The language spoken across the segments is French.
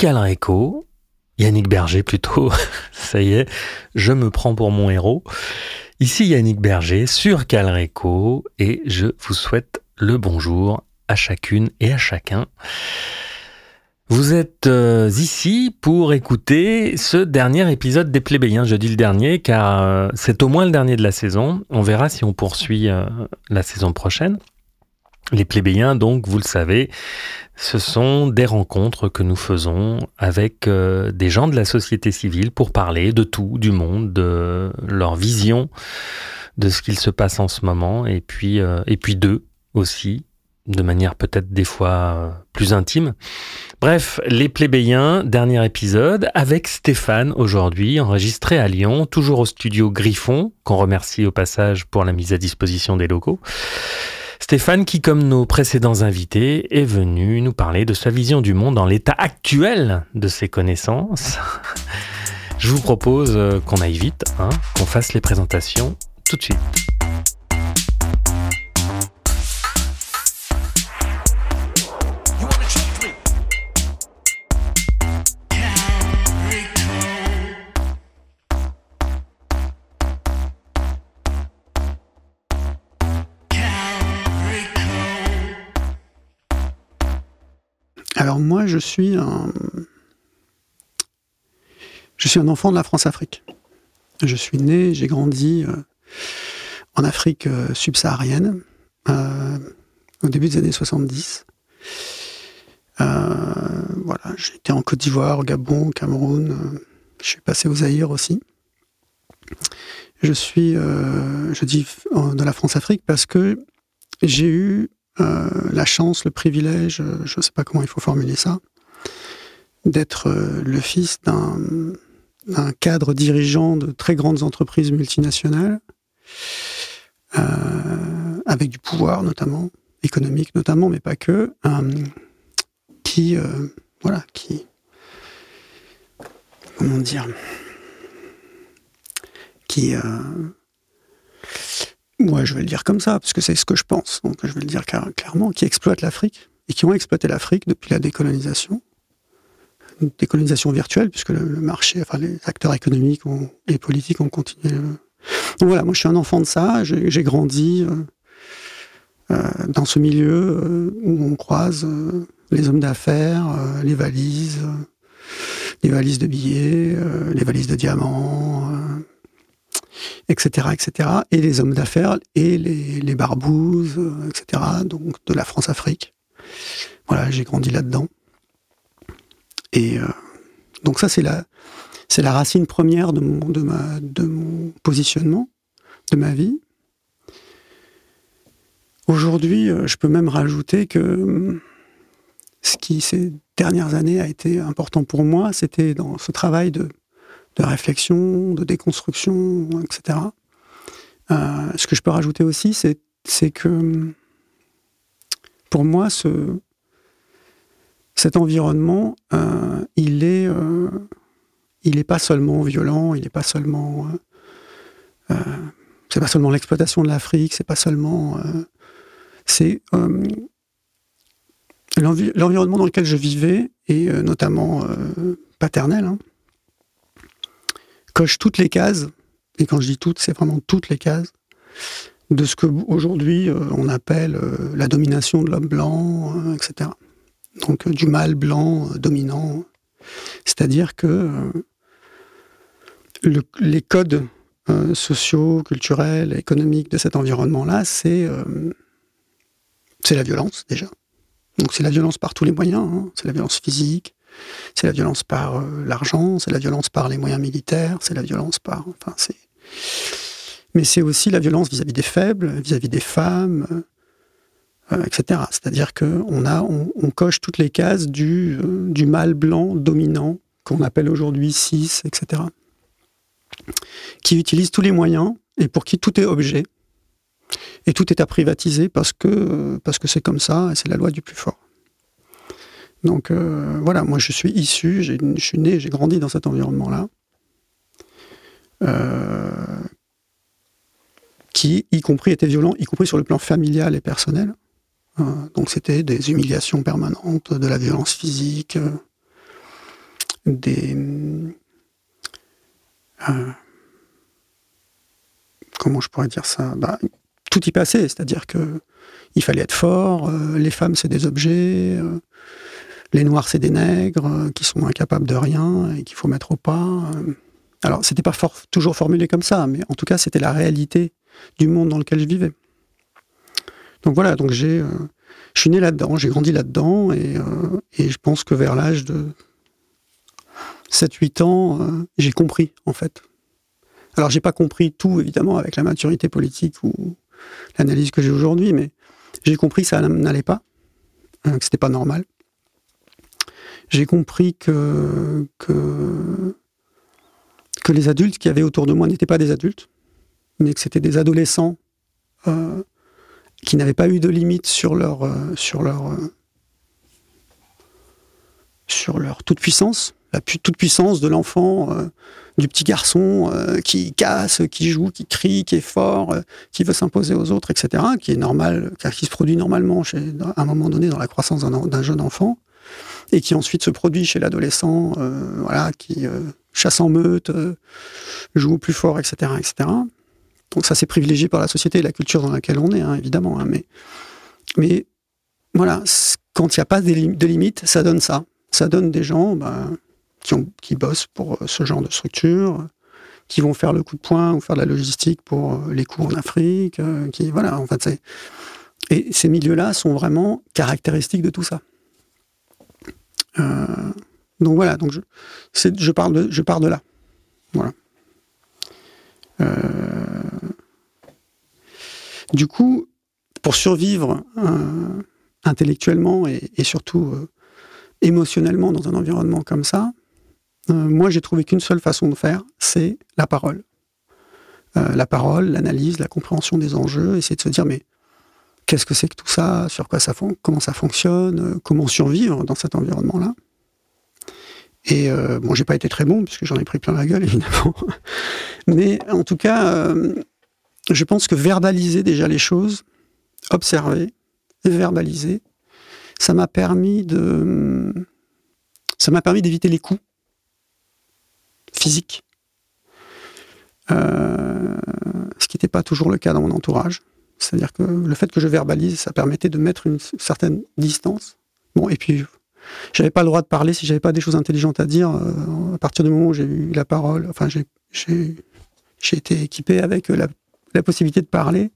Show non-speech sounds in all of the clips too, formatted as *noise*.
Calreco, Yannick Berger plutôt, *laughs* ça y est, je me prends pour mon héros. Ici Yannick Berger sur Calreco et je vous souhaite le bonjour à chacune et à chacun. Vous êtes euh, ici pour écouter ce dernier épisode des Plébéiens. Je dis le dernier car euh, c'est au moins le dernier de la saison. On verra si on poursuit euh, la saison prochaine. Les plébéiens, donc, vous le savez, ce sont des rencontres que nous faisons avec des gens de la société civile pour parler de tout, du monde, de leur vision, de ce qu'il se passe en ce moment, et puis, et puis d'eux aussi, de manière peut-être des fois plus intime. Bref, les plébéiens, dernier épisode, avec Stéphane aujourd'hui, enregistré à Lyon, toujours au studio Griffon, qu'on remercie au passage pour la mise à disposition des locaux. Stéphane qui, comme nos précédents invités, est venu nous parler de sa vision du monde dans l'état actuel de ses connaissances. Je vous propose euh, qu'on aille vite, hein, qu'on fasse les présentations tout de suite. Alors moi, je suis un, je suis un enfant de la France-Afrique. Je suis né, j'ai grandi euh, en Afrique euh, subsaharienne euh, au début des années 70. voilà, j'ai en Côte d'Ivoire, au Gabon, au Cameroun. je suis passé aux Zaïre aussi. Je suis, je dis de la France-Afrique parce que j'ai eu la chance, le privilège, euh, je ne sais pas comment il faut formuler ça, d'être euh, le fils d'un cadre dirigeant de très grandes entreprises multinationales, avec du pouvoir notamment, économique notamment, mais pas que, qui, voilà, qui, comment dire, qui moi, je vais le dire comme ça, parce que c'est ce que je pense. Donc, je vais le dire clairement, qui exploitent l'Afrique et qui ont exploité l'Afrique depuis la décolonisation. Décolonisation virtuelle, puisque le, marché, enfin, les acteurs économiques et politiques ont continué. Euh. Donc voilà, moi, je suis un enfant de ça. J'ai grandi euh, euh, dans ce milieu où on croise les hommes d'affaires, les valises, les valises de billets, les valises de diamants etc., etc., et les hommes d'affaires et les, les barbouzes, etc., donc de la France-Afrique. Voilà, j'ai grandi là-dedans. Et euh, donc ça, c'est la, c'est la racine première de mon, de mon positionnement, de ma vie. Aujourd'hui, euh, je peux même rajouter que hum, ce qui, ces dernières années, a été important pour moi, c'était dans ce travail de de réflexion, de déconstruction, etc. Euh, ce que je peux rajouter aussi, c'est que pour moi, ce, cet environnement, euh, il est, euh, il n'est pas seulement violent, il n'est pas seulement, c'est pas seulement l'exploitation de l'Afrique, c'est pas seulement, c'est l'environnement dans lequel je vivais et notamment paternel. Hein, coche toutes les cases, et quand je dis toutes, c'est vraiment toutes les cases, de ce que aujourd'hui euh, on appelle euh, la domination de l'homme blanc, euh, etc. Donc du mâle blanc dominant. C'est-à-dire que les codes sociaux, culturels, économiques de cet environnement-là, c'est la violence déjà. Donc c'est la violence par tous les moyens, hein. c'est la violence physique, c'est la violence par euh, l'argent, c'est la violence par les moyens militaires, c'est la violence par. Enfin, c'est. Mais c'est aussi la violence vis-à-vis des faibles, vis-à-vis des femmes, euh, euh, etc. C'est-à-dire qu'on on, coche toutes les cases du, du mâle blanc dominant, qu'on appelle aujourd'hui cis, etc. Qui utilise tous les moyens et pour qui tout est objet. Et tout est à privatiser parce que c'est comme ça et c'est la loi du plus fort. Donc euh, voilà, moi je suis issu, je suis né, j'ai grandi dans cet environnement-là, euh, qui, y compris, était violent, y compris sur le plan familial et personnel. Euh, donc c'était des humiliations permanentes, de la violence physique, des comment je pourrais dire ça? Bah, Tout y passait, c'est-à-dire que il fallait être fort, les femmes c'est des objets, les noirs c'est des nègres qui sont incapables de rien et qu'il faut mettre au pas. Alors, c'était pas toujours formulé comme ça, mais en tout cas, c'était la réalité du monde dans lequel je vivais. Donc voilà, donc j'ai, euh, je suis né là-dedans, j'ai grandi là-dedans, et, euh, je pense que vers l'âge de 7-8 ans, euh, j'ai compris, en fait. Alors, j'ai pas compris tout, évidemment, avec la maturité politique ou l'analyse que j'ai aujourd'hui, mais j'ai compris que ça n'allait pas, que c'était pas normal. J'ai compris que, que les adultes qui avaient autour de moi n'étaient pas des adultes, mais que c'était des adolescents euh, qui n'avaient pas eu de limite sur leur, euh, sur leur, euh, sur leur toute puissance, la toute puissance de l'enfant, du petit garçon qui casse, qui joue, qui crie, qui est fort, qui veut s'imposer aux autres, etc., qui est normal, qui se produit normalement chez, à un moment donné dans la croissance d'un jeune enfant, et qui ensuite se produit chez l'adolescent, voilà, qui chasse en meute, euh, joue plus fort, etc., etc. Donc ça, c'est privilégié par la société et la culture dans laquelle on est, hein, évidemment. Hein, mais, mais voilà, quand il n'y a pas de, limites, ça donne ça. Ça donne des gens bah, qui, bossent pour euh, ce genre de structure, qui vont faire le coup de poing ou faire de la logistique pour euh, les coups en Afrique. qui, voilà, en fait, et ces milieux-là sont vraiment caractéristiques de tout ça. Euh, donc voilà, donc je, je, pars, de, là. Voilà. Euh, du coup, pour survivre euh, intellectuellement et, surtout émotionnellement dans un environnement comme ça, moi j'ai trouvé qu'une seule façon de faire, c'est la parole. la parole, l'analyse, la compréhension des enjeux, essayer de se dire mais qu'est-ce que c'est que tout ça, sur quoi ça comment ça fonctionne, comment survivre dans cet environnement-là? Et euh, bon, j'ai pas été très bon, puisque j'en ai pris plein la gueule, *laughs* évidemment. Mais en tout cas, euh, je pense que verbaliser déjà les choses, observer, verbaliser, ça m'a permis de. Ça m'a permis d'éviter les coups physiques. Euh, ce qui n'était pas toujours le cas dans mon entourage. C'est-à-dire que le fait que je verbalise, ça permettait de mettre une certaine distance. Bon, et puis j'avais pas le droit de parler si j'avais pas des choses intelligentes à dire. Euh, à partir du moment où j'ai eu la parole, enfin, j'ai été équipé avec la, possibilité de parler.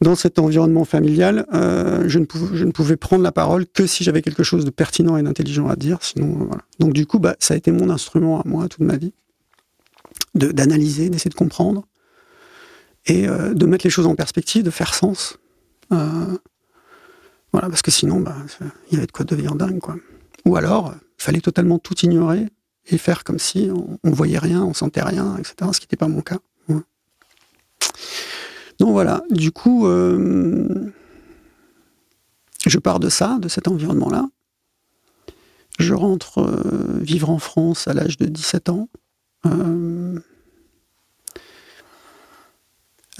Dans cet environnement familial, euh, je, ne pouvais, je, ne pouvais, prendre la parole que si j'avais quelque chose de pertinent et d'intelligent à dire. Sinon, euh, voilà. Donc du coup, bah, ça a été mon instrument à moi toute ma vie, d'analyser, d'essayer de comprendre et de mettre les choses en perspective, de faire sens. Voilà, parce que sinon, bah, il y avait de quoi devenir dingue, quoi. Ou alors, il fallait totalement tout ignorer et faire comme si on, ne voyait rien, on sentait rien, etc. Ce qui n'était pas mon cas. Donc voilà, du coup, euh, je pars de ça, de cet environnement-là. Je rentre euh, vivre en France à l'âge de 17 ans. Euh,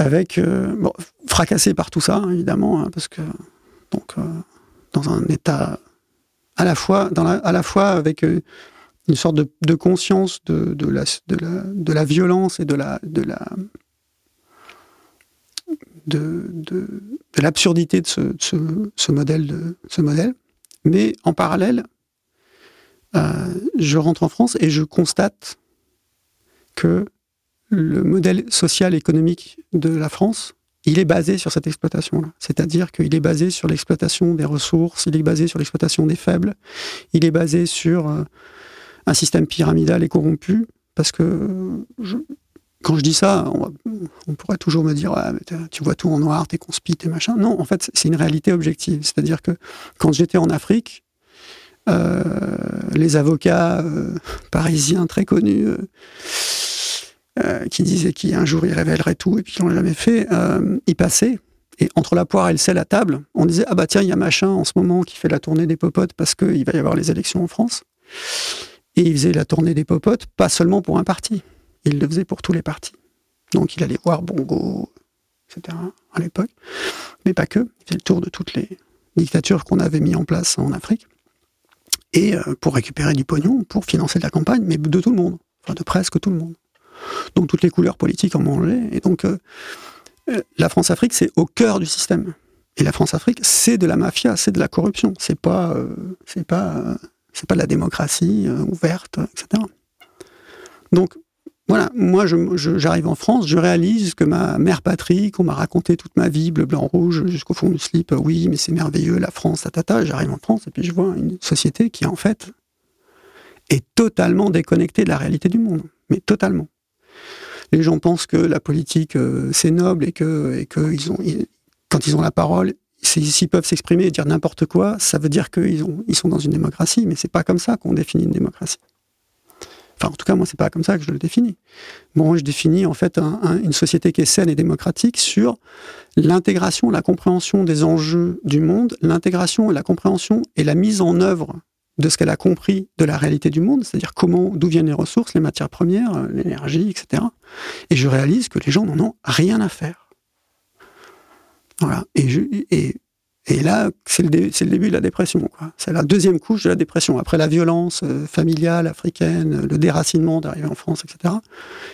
avec bon, fracassé par tout ça, hein, évidemment, hein, parce que donc euh, dans un état à la fois, à la fois avec euh, une sorte de, conscience de, la, de, la, violence et de la, de la de, l'absurdité de, ce, modèle de ce modèle. Mais en parallèle euh, je rentre en France et je constate que le modèle social économique de la France il est basé sur cette exploitation-là. C'est-à-dire qu'il est basé sur l'exploitation des ressources, il est basé sur l'exploitation des faibles, il est basé sur euh, un système pyramidal et corrompu, parce que quand je dis ça, on, pourrait toujours me dire tu vois tout en noir, t'es conspi, t'es machin. Non, en fait, c'est une réalité objective. C'est-à-dire que quand j'étais en Afrique, euh, les avocats euh, *laughs* parisiens très connus euh, qui disait qu'un jour il révélerait tout et puis qui l'ont jamais fait, euh, il passait. Et entre la poire et le sel à table, on disait Ah bah tiens, il y a machin en ce moment qui fait la tournée des popotes parce qu'il va y avoir les élections en France. Et il faisait la tournée des popotes, pas seulement pour un parti, il le faisait pour tous les partis. Donc il allait voir Bongo, etc. à l'époque, mais pas que. Il faisait le tour de toutes les dictatures qu'on avait mis en place en Afrique. et pour récupérer du pognon, pour financer de la campagne, mais de tout le monde, enfin de presque tout le monde. Donc toutes les couleurs politiques en mangé. Et donc la France-Afrique, c'est au cœur du système. Et la France-Afrique, c'est de la mafia, c'est de la corruption. C'est pas, c'est pas, c'est pas de la démocratie ouverte, etc. Donc voilà, moi j'arrive en France, je réalise que ma mère patrie, qu'on m'a raconté toute ma vie, bleu, blanc, rouge, jusqu'au fond du slip, oui, mais c'est merveilleux, la France, tatata, j'arrive en France et puis je vois une société qui en fait est totalement déconnectée de la réalité du monde, mais totalement. Les gens pensent que la politique euh, c'est noble et que, quand ils ont la parole, s'ils peuvent s'exprimer et dire n'importe quoi, ça veut dire qu'ils ils sont dans une démocratie, mais c'est pas comme ça qu'on définit une démocratie. Enfin, en tout cas, moi, c'est pas comme ça que je le définis. Bon, je définis en fait une société qui est saine et démocratique sur l'intégration, la compréhension des enjeux du monde, l'intégration et la compréhension et la mise en œuvre de ce qu'elle a compris de la réalité du monde, c'est-à-dire comment, d'où viennent les ressources, les matières premières, l'énergie, etc. Et je réalise que les gens n'en ont rien à faire. Voilà. Et, là, c'est le, début de la dépression. C'est la deuxième couche de la dépression. Après la violence euh, familiale, africaine, le déracinement d'arriver en France, etc.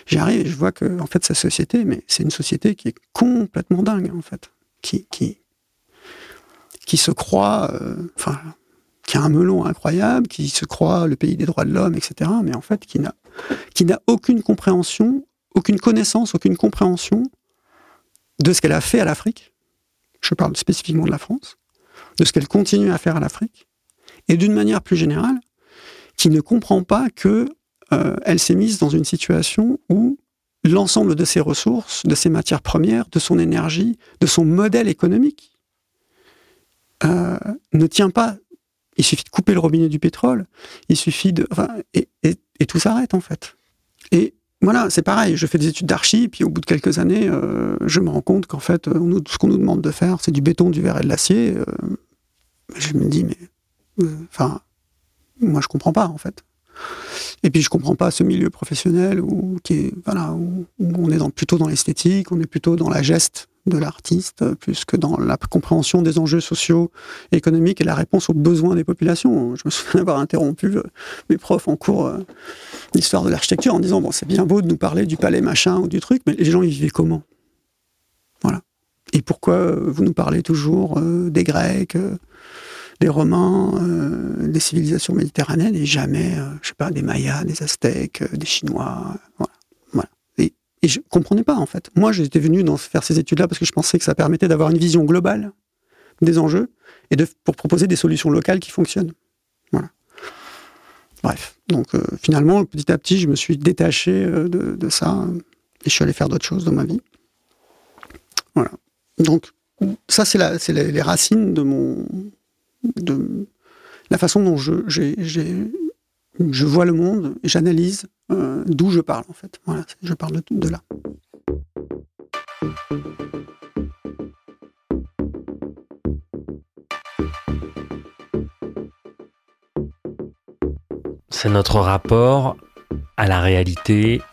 J'arrive et je vois que, en fait, cette société, mais c'est une société qui est complètement dingue, en fait. Qui, se croit, euh, qui a un melon incroyable, qui se croit le pays des droits de l'homme, etc. Mais en fait, qui n'a, qui n'a aucune compréhension, aucune connaissance, aucune compréhension de ce qu'elle a fait à l'Afrique je parle spécifiquement de la France, de ce qu'elle continue à faire à l'Afrique, et d'une manière plus générale, qui ne comprend pas que euh, elle s'est mise dans une situation où l'ensemble de ses ressources, de ses matières premières, de son énergie, de son modèle économique euh, ne tient pas. Il suffit de couper le robinet du pétrole, il suffit de, et, tout s'arrête en fait. Et voilà, c'est pareil. Je fais des études d'archi, puis au bout de quelques années, euh, je me rends compte qu'en fait, euh, ce qu'on nous demande de faire, c'est du béton, du verre et de l'acier. Euh, je me dis, mais, enfin, moi, je comprends pas, en fait. Et puis, je comprends pas ce milieu professionnel où, on est plutôt dans l'esthétique, on est plutôt dans la geste de l'artiste, plus que dans la compréhension des enjeux sociaux, économiques et la réponse aux besoins des populations. Je me souviens d'avoir interrompu mes profs en cours l'histoire de l'architecture en disant bon, c'est bien beau de nous parler du palais machin ou du truc, mais les gens ils vivaient comment? Voilà. Et pourquoi euh, vous nous parlez toujours euh, des Grecs, euh, des Romains, des civilisations méditerranéennes et jamais, je sais pas, des Mayas, des Aztèques, des Chinois. Et, je comprenais pas en fait. Moi, j'étais venu faire ces études-là parce que je pensais que ça permettait d'avoir une vision globale des enjeux et de, pour proposer des solutions locales qui fonctionnent. Voilà. Bref, donc euh, finalement, petit à petit, je me suis détaché euh, de, ça et je suis allé faire d'autres choses dans ma vie. Voilà. Donc ça, c'est les, racines de mon, de la façon dont je, je vois le monde j'analyse euh, d'où je parle en fait. Voilà, je parle de, de là. c'est notre rapport à la réalité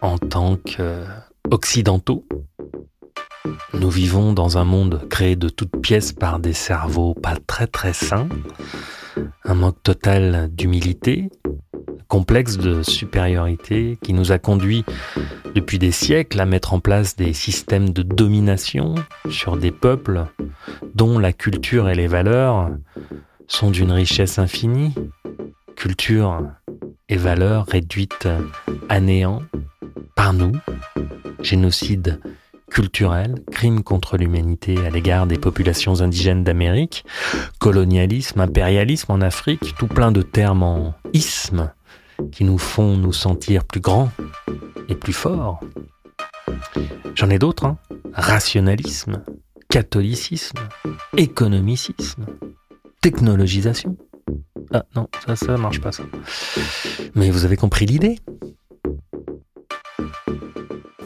en tant qu'occidentaux. Nous vivons dans un monde créé de toutes pièces par des cerveaux pas très très sains, un manque total d'humilité, complexe de supériorité qui nous a conduit depuis des siècles à mettre en place des systèmes de domination sur des peuples dont la culture et les valeurs sont d'une richesse infinie, culture et valeurs réduites à néant par nous, génocide culturel, crime contre l'humanité à l'égard des populations indigènes d'Amérique, colonialisme, impérialisme en Afrique, tout plein de termes en isme qui nous font nous sentir plus grands et plus forts. J'en ai d'autres, hein. rationalisme, catholicisme, économicisme, technologisation. Ah non, ça, ça marche pas ça. Mais vous avez compris l'idée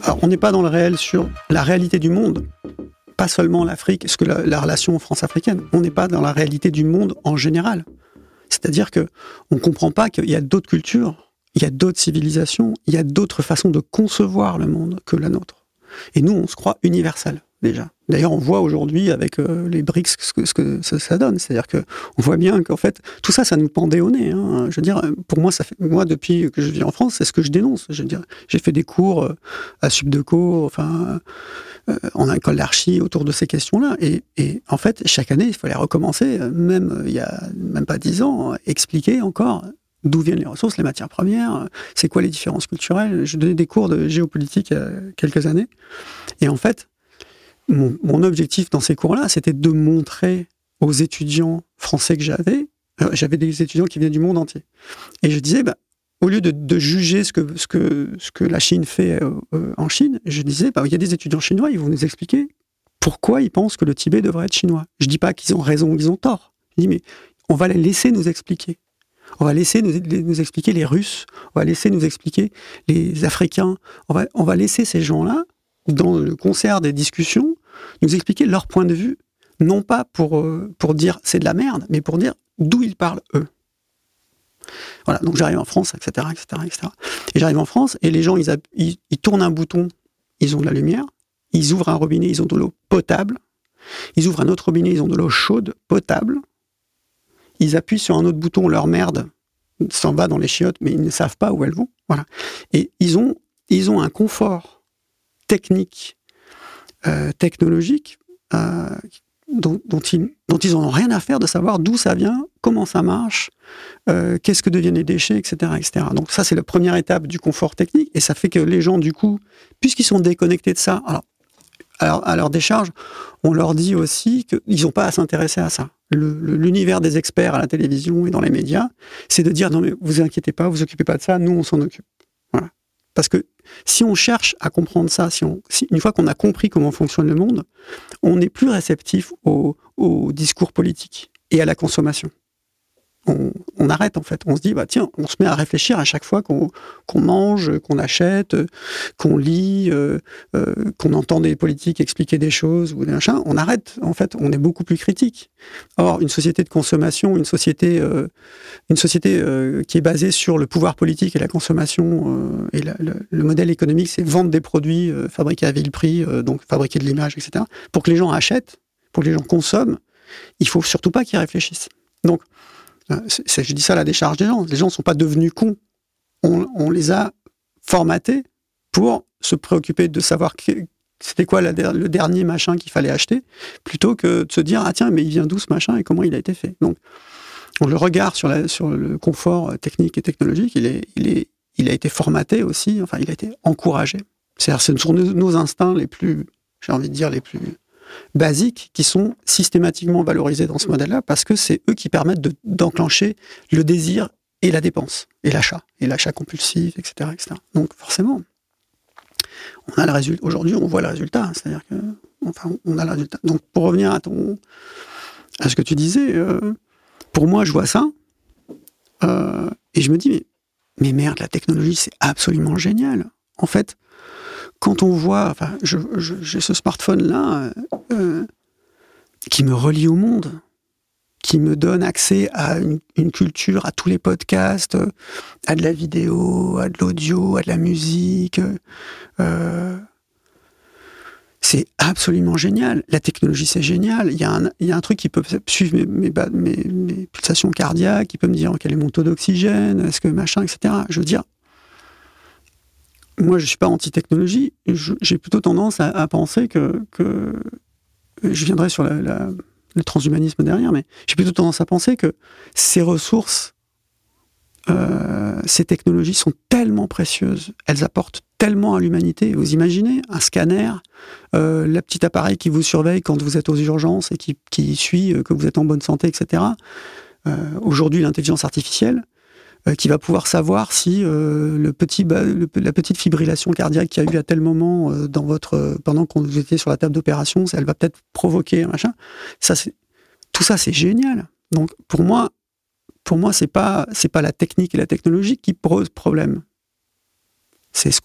Alors, on n'est pas dans le réel sur la réalité du monde, pas seulement l'Afrique, ce que la, relation France-africaine. On n'est pas dans la réalité du monde en général. C'est-à-dire que on comprend pas qu'il y a d'autres cultures, il y a d'autres civilisations, il y a d'autres façons de concevoir le monde que la nôtre. Et nous, on se croit universel. déjà. D'ailleurs, on voit aujourd'hui avec euh, les BRICS ce que, ça, donne. C'est-à-dire que on voit bien qu'en fait, tout ça, ça nous pendait au nez. Hein. Je veux dire, pour moi, ça moi, depuis que je vis en France, c'est ce que je dénonce. Je veux dire, j'ai fait des cours euh, à Subdeco, enfin, euh, en école d'archi autour de ces questions-là. Et, et, en fait, chaque année, il fallait recommencer, même il y a même pas dix ans, expliquer encore d'où viennent les ressources, les matières premières, c'est quoi les différences culturelles. Je donnais des cours de géopolitique il y a quelques années. Et en fait, mon, objectif dans ces cours-là, c'était de montrer aux étudiants français que j'avais, euh, j'avais des étudiants qui venaient du monde entier. Et je disais, bah, au lieu de, juger ce que, la Chine fait euh, euh, en Chine, je disais, bah, il y a des étudiants chinois, ils vont nous expliquer pourquoi ils pensent que le Tibet devrait être chinois. Je dis pas qu'ils ont raison ou qu'ils ont tort. Je dis, mais on va les laisser nous expliquer. On va laisser nous, expliquer les Russes, on va laisser nous expliquer les Africains, on va, laisser ces gens-là dans le concert des discussions, nous expliquer leur point de vue, non pas pour, euh, pour dire c'est de la merde, mais pour dire d'où ils parlent eux. Voilà, donc j'arrive en France, etc., etc., etc. Et j'arrive en France, et les gens, ils, ils, tournent un bouton, ils ont de la lumière, ils ouvrent un robinet, ils ont de l'eau potable, ils ouvrent un autre robinet, ils ont de l'eau chaude, potable, ils appuient sur un autre bouton, leur merde s'en va dans les chiottes, mais ils ne savent pas où elles vont. Voilà. Et ils ont, ils ont un confort techniques, euh, technologiques, euh, dont, ils, dont ils ont rien à faire de savoir d'où ça vient, comment ça marche, euh, qu'est-ce que deviennent les déchets, etc. etc. Donc ça, c'est la première étape du confort technique, et ça fait que les gens, du coup, puisqu'ils sont déconnectés de ça, à leur décharge, on leur dit aussi qu'ils n'ont pas à s'intéresser à ça. L'univers des experts à la télévision et dans les médias, c'est de dire non mais vous inquiétez pas, vous occupez pas de ça, nous on s'en occupe. Parce que si on cherche à comprendre ça, si une fois qu'on a compris comment fonctionne le monde, on est plus réceptif au discours politique et à la consommation on, arrête en fait. On se dit, bah tiens, on se met à réfléchir à chaque fois qu'on mange, qu'on achète, qu'on lit, euh, euh, qu'on entend des politiques expliquer des choses ou des machins. On arrête en fait. On est beaucoup plus critique. Or, une société de consommation, une société, euh, une société qui est basée sur le pouvoir politique et la consommation et le, modèle économique, c'est vendre des produits fabriqués à vil prix, donc fabriquer de l'image, etc. Pour que les gens achètent, pour que les gens consomment, il faut surtout pas qu'ils réfléchissent. Donc euh, je dis ça à la décharge des gens. Les gens ne sont pas devenus cons. On, les a formatés pour se préoccuper de savoir c'était quoi le dernier machin qu'il fallait acheter, plutôt que de se dire ah tiens mais il vient d'où ce machin et comment il a été fait. Donc le regard sur, le confort technique et technologique, il a été formaté aussi, enfin il a été encouragé. C'est-à-dire ce sont nos instincts les plus, j'ai envie de dire les plus basiques qui sont systématiquement valorisés dans ce modèle-là parce que c'est eux qui permettent d'enclencher le désir et la dépense, et l'achat, et l'achat compulsif, etc., etc. Donc forcément, on a le résultat. Aujourd'hui, on voit le résultat. C'est-à-dire que, enfin, on a le résultat. Donc pour revenir à ton, à ce que tu disais, euh, pour moi, je vois ça euh, et je me dis mais, mais merde, la technologie, c'est absolument génial. En fait, quand on voit, enfin, j'ai ce smartphone-là euh, qui me relie au monde, qui me donne accès à une, culture, à tous les podcasts, à de la vidéo, à de l'audio, à de la musique. Euh, c'est absolument génial. La technologie, c'est génial. Il y, a un, y, a un, truc qui peut suivre mes, mes, mes, pulsations cardiaques, qui peut me dire quel est mon taux d'oxygène, est-ce que machin, etc. Je veux dire, moi, je suis pas anti-technologie. J'ai plutôt tendance à, penser que, je viendrai sur le transhumanisme derrière, mais j'ai plutôt tendance à penser que ces ressources, euh, ces technologies sont tellement précieuses, elles apportent tellement à l'humanité. Vous imaginez un scanner, euh, le petit appareil qui vous surveille quand vous êtes aux urgences et qui, suit euh, que vous êtes en bonne santé, etc. Aujourd'hui, l'intelligence artificielle, euh, qui va pouvoir savoir si euh, le petit, la petite fibrillation cardiaque qu'il y a eu à tel moment euh, dans votre, pendant qu'on vous étiez sur la table d'opération, elle va peut-être provoquer un machin. Ça, tout ça, c'est génial. Donc, pour moi, pour moi, c'est pas, pas la technique et la technologie qui posent problème. C'est ce,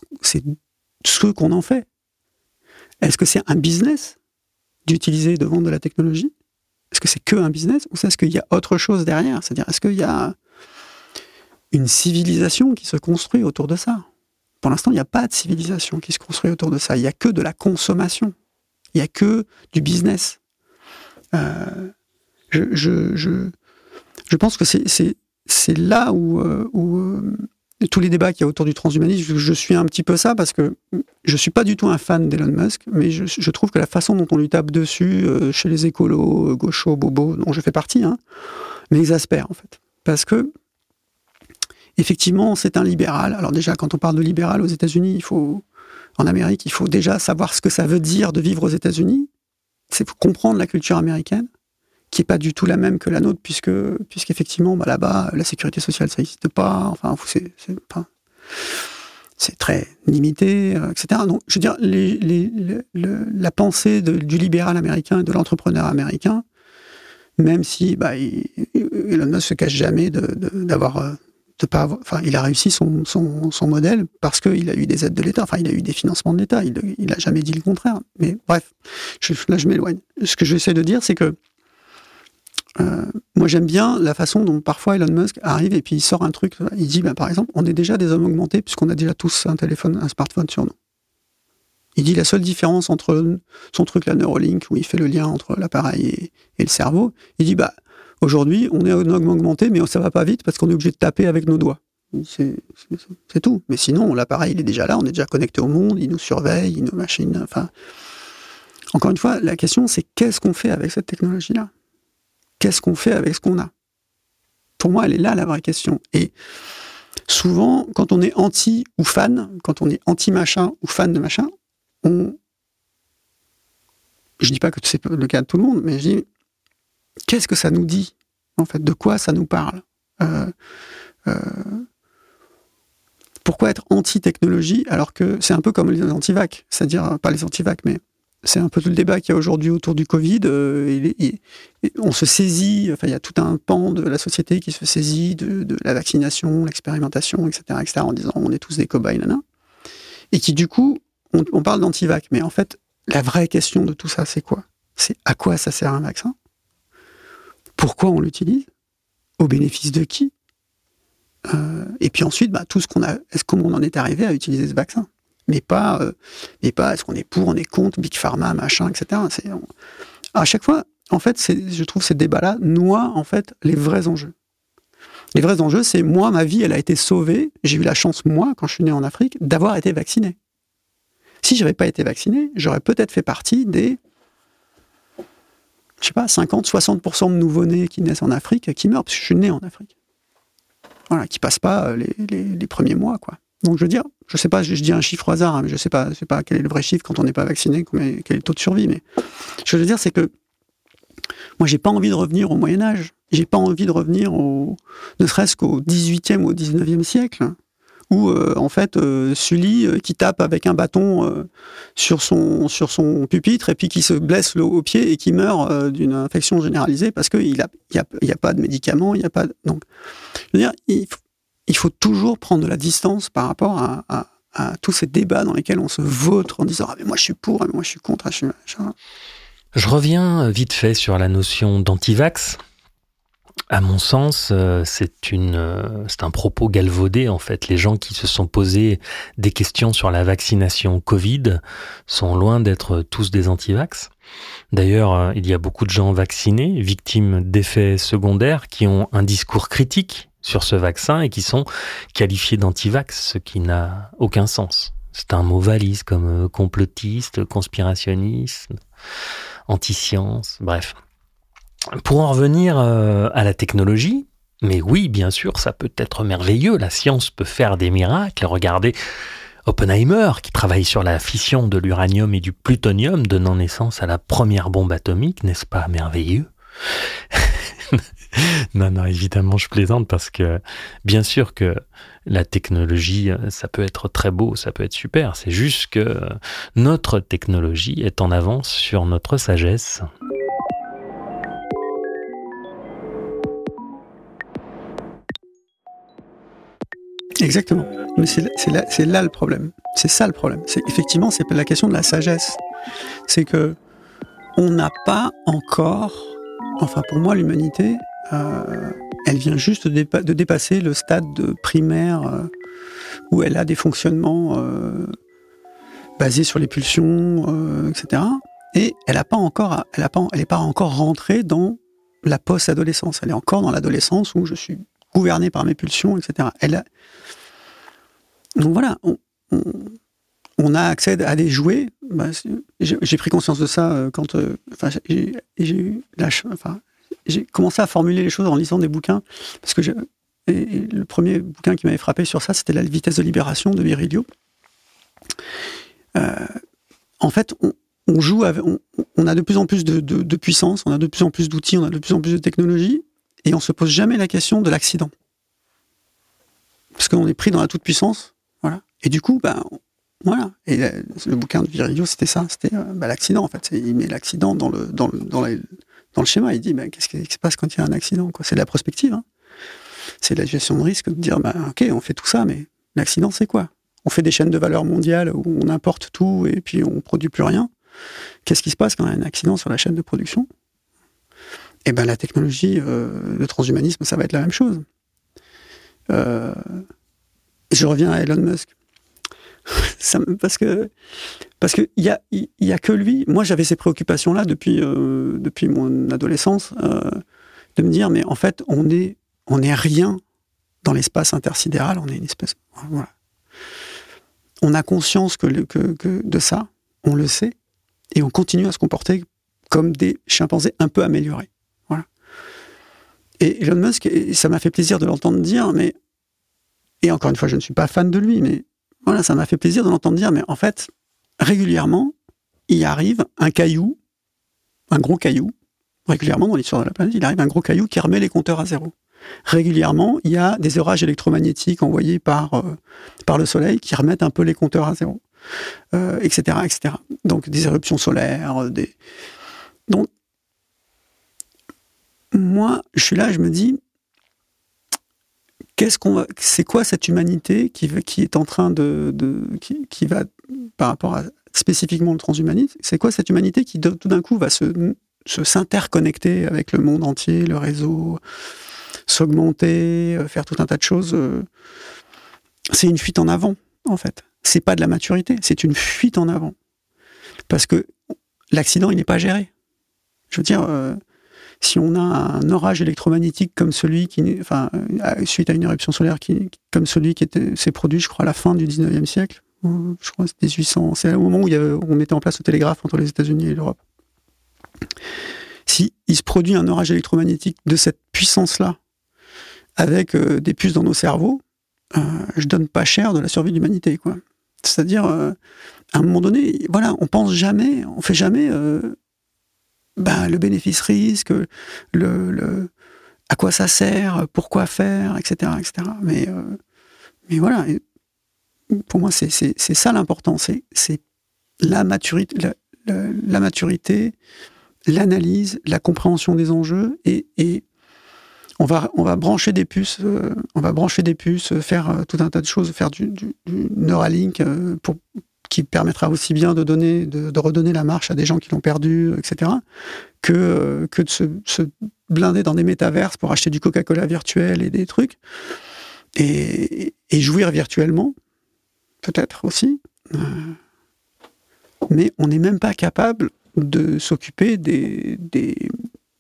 qu'on en fait. Est-ce que c'est un business d'utiliser de vendre de la technologie? Est-ce que c'est que un business ou est-ce qu'il y a autre chose derrière? C'est-à-dire, est-ce qu'il y a une civilisation qui se construit autour de ça. Pour l'instant, il n'y a pas de civilisation qui se construit autour de ça. Il n'y a que de la consommation. Il n'y a que du business. Euh, je, pense que c'est là où, euh, euh, tous les débats qu'il y a autour du transhumanisme, je suis un petit peu ça parce que je suis pas du tout un fan d'Elon Musk, mais je, je, trouve que la façon dont on lui tape dessus chez les écolos, gauchos, bobos, dont je fais partie, hein, m'exaspère en fait. Parce que effectivement, c'est un libéral. Alors déjà, quand on parle de libéral aux États-Unis, il faut, en Amérique, il faut déjà savoir ce que ça veut dire de vivre aux États-Unis. C'est comprendre la culture américaine, qui est pas du tout la même que la nôtre, puisque, puisqu'effectivement, bah, là-bas, la sécurité sociale, ça n'existe pas. Enfin, c'est, très limité, euh, etc. Donc, je veux dire, la pensée du libéral américain et de l'entrepreneur américain, même si bah, Elon Musk se cache jamais d'avoir il a réussi son, modèle parce qu'il a eu des aides de l'État, enfin, il a eu des financements de l'État, il n'a jamais dit le contraire. Mais bref, là, je m'éloigne. Ce que j'essaie de dire, c'est que euh, moi, j'aime bien la façon dont parfois Elon Musk arrive et puis il sort un truc. Il dit, ben, par exemple, on est déjà des hommes augmentés puisqu'on a déjà tous un téléphone, un smartphone sur nous. Il dit la seule différence entre son truc, la Neuralink, où il fait le lien entre l'appareil et, et, le cerveau, il dit, bah, Aujourd'hui, on est en augmenté, mais ça va pas vite parce qu'on est obligé de taper avec nos doigts. C'est tout. Mais sinon, l'appareil, il est déjà là, on est déjà connecté au monde, il nous surveille, il nous machine. Enfin, encore une fois, la question, c'est qu'est-ce qu'on fait avec cette technologie-là? Qu'est-ce qu'on fait avec ce qu'on a? Pour moi, elle est là la vraie question. Et souvent, quand on est anti ou fan, quand on est anti-machin ou fan de machin, on. Je dis pas que c'est le cas de tout le monde, mais je dis qu'est-ce que ça nous dit En fait, de quoi ça nous parle? Euh, euh, Pourquoi être anti-technologie alors que c'est un peu comme les anti-vac, c'est-à-dire euh, pas les anti-vac, mais c'est un peu tout le débat qu'il y a aujourd'hui autour du Covid. on se saisit, enfin, il y a tout un pan de la société qui se saisit de, la vaccination, l'expérimentation, etc., etc., en disant on est tous des cobayes, Et qui, du coup, on, on parle d'anti-vac. Mais en fait, la vraie question de tout ça, c'est quoi? C'est à quoi ça sert un vaccin? Pourquoi on l'utilise, au bénéfice de qui, euh, et puis ensuite, bah, tout ce qu'on a, est-ce comment on en est arrivé à utiliser ce vaccin, mais pas, euh, pas, est-ce qu'on est pour, on est contre, big pharma, machin, etc. C'est, à chaque fois, en fait, je trouve ces débats-là noient en fait les vrais enjeux. Les vrais enjeux, c'est moi, ma vie, elle a été sauvée. J'ai eu la chance, moi, quand je suis né en Afrique, d'avoir été vacciné. Si j'avais pas été vacciné, j'aurais peut-être fait partie des je sais pas, 50, 60% de nouveau-nés qui naissent en Afrique qui meurent parce que je suis né en Afrique. Voilà, qui passent pas euh, les, premiers mois, quoi. Donc je veux dire, je sais pas, je, dis un chiffre au hasard, hein, mais je sais pas, sais pas quel est le vrai chiffre quand on n'est pas vacciné, quel est le taux de survie, mais ce que je veux dire, c'est que moi, j'ai pas envie de revenir au Moyen Âge. J'ai pas envie de revenir au, ne serait-ce qu'au 18e ou au 19e siècle où euh, en fait euh, Sully euh, qui tape avec un bâton sur son sur son pupitre et puis qui se blesse le, au pied et qui meurt d'une infection généralisée parce qu'il n'y a, y a, pas de médicaments, il y a pas donc je veux dire il, faut toujours prendre de la distance par rapport à, tous ces débats dans lesquels on se vautre en disant ah mais moi je suis pour, ah, mais moi je suis contre, ah, je, je reviens vite fait sur la notion d'antivax. À mon sens, euh, euh, c'est un propos galvaudé en fait. Les gens qui se sont posés des questions sur la vaccination Covid sont loin d'être tous des antivax. D'ailleurs, euh, il y a beaucoup de gens vaccinés, victimes d'effets secondaires, qui ont un discours critique sur ce vaccin et qui sont qualifiés d'antivax, ce qui n'a aucun sens. C'est un mot valise comme complotiste, conspirationniste, anti-science, bref. Pour en revenir euh, à la technologie, mais oui, bien sûr, ça peut être merveilleux, la science peut faire des miracles. Regardez Oppenheimer, qui travaille sur la fission de l'uranium et du plutonium, donnant naissance à la première bombe atomique, n'est-ce pas merveilleux? *laughs* Non, non, évidemment, je plaisante parce que bien sûr que la technologie, ça peut être très beau, ça peut être super. C'est juste que notre technologie est en avance sur notre sagesse. Exactement. Mais c'est là, le problème. C'est ça le problème. Effectivement c'est la question de la sagesse. C'est que on n'a pas encore, enfin pour moi l'humanité, euh, elle vient juste de, dépasser le stade de primaire euh, où elle a des fonctionnements euh, basés sur les pulsions, etc. Et elle n'a pas encore, elle pas encore rentrée dans la post-adolescence. Elle est encore dans l'adolescence où je suis gouverné par mes pulsions, etc. Elle Donc voilà, on, a accès à des jouets. Bah, j'ai pris conscience de ça quand j'ai commencé à formuler les choses en lisant des bouquins parce que le premier bouquin qui m'avait frappé sur ça, c'était La vitesse de libération de Virilio. Euh, en fait, on, joue, on, a de plus en plus de, puissance, on a de plus en plus d'outils, on a de plus en plus de technologies, et on se pose jamais la question de l'accident. Parce qu'on est pris dans la toute-puissance, voilà. Et du coup, ben, voilà. Et le bouquin de Virilio, c'était ça, c'était euh, ben, l'accident, en fait. Il met l'accident dans le, dans, le, dans, le schéma. Il dit, ben, qu'est-ce qui se passe quand il y a un accident C'est de la prospective. Hein. C'est la gestion de risque de dire, ben, ok, on fait tout ça, mais l'accident, c'est quoi? On fait des chaînes de valeur mondiales où on importe tout et puis on produit plus rien. Qu'est-ce qui se passe quand il y a un accident sur la chaîne de production? Eh ben, la technologie, euh, le transhumanisme, ça va être la même chose. Euh, je reviens à Elon Musk. *laughs* parce que parce il a y, a que lui. Moi, j'avais ces préoccupations là depuis euh, depuis mon adolescence de me dire mais en fait on est on n'est rien dans l'espace intersidéral, on est une espèce. On a conscience que, que, de ça, on le sait, et on continue à se comporter comme des chimpanzés un peu améliorés. Et Elon Musk, ça m'a fait plaisir de l'entendre dire, mais. Et encore une fois, je ne suis pas fan de lui, mais voilà, ça m'a fait plaisir de l'entendre dire, mais en fait, régulièrement, il arrive un caillou, un gros caillou, régulièrement dans l'histoire de la planète, il arrive un gros caillou qui remet les compteurs à zéro régulièrement, il y a des orages électromagnétiques envoyés par, euh, par le Soleil qui remettent un peu les compteurs à zéro, etc., euh, etc. Donc des éruptions solaires, euh, des... Donc, moi, je suis là, je me dis, qu'est-ce qu'on c'est quoi cette humanité qui, est en train de, qui, qui, va par rapport à spécifiquement le transhumanisme, c'est quoi cette humanité qui tout d'un coup va se s'interconnecter avec le monde entier, le réseau, s'augmenter, euh, faire tout un tas de choses, euh, c'est une fuite en avant, en fait. C'est pas de la maturité, c'est une fuite en avant. Parce que l'accident, il n'est pas géré. Je veux dire, euh, si on a un orage électromagnétique comme celui qui, enfin, suite à une éruption solaire qui, comme celui qui s'est produit, je crois, à la fin du 19e siècle, je crois c'est 1800, c'est au moment où on mettait en place le télégraphe entre les États-Unis et l'Europe. Si il se produit un orage électromagnétique de cette puissance-là, avec euh, des puces dans nos cerveaux, euh, je donne pas cher de la survie de l'humanité, quoi. C'est-à-dire, euh, à un moment donné, voilà, on pense jamais, on fait jamais ben, le bénéfice-risque, le, à quoi ça sert, pourquoi faire, etc. etc. Mais, mais voilà, pour moi, c'est ça l'important, c'est la maturité, la, maturité, l'analyse, la compréhension des enjeux et, et on va, on va brancher des puces, euh, on va brancher des puces, euh, faire euh, tout un tas de choses, faire du, Neuralink pour, qui permettra aussi bien de donner, de, redonner la marche à des gens qui l'ont perdu, etc., que, que de se, blinder dans des métaverses pour acheter du Coca-Cola virtuel et des trucs, et, jouir virtuellement, peut-être aussi. mais on n'est même pas capable de s'occuper des,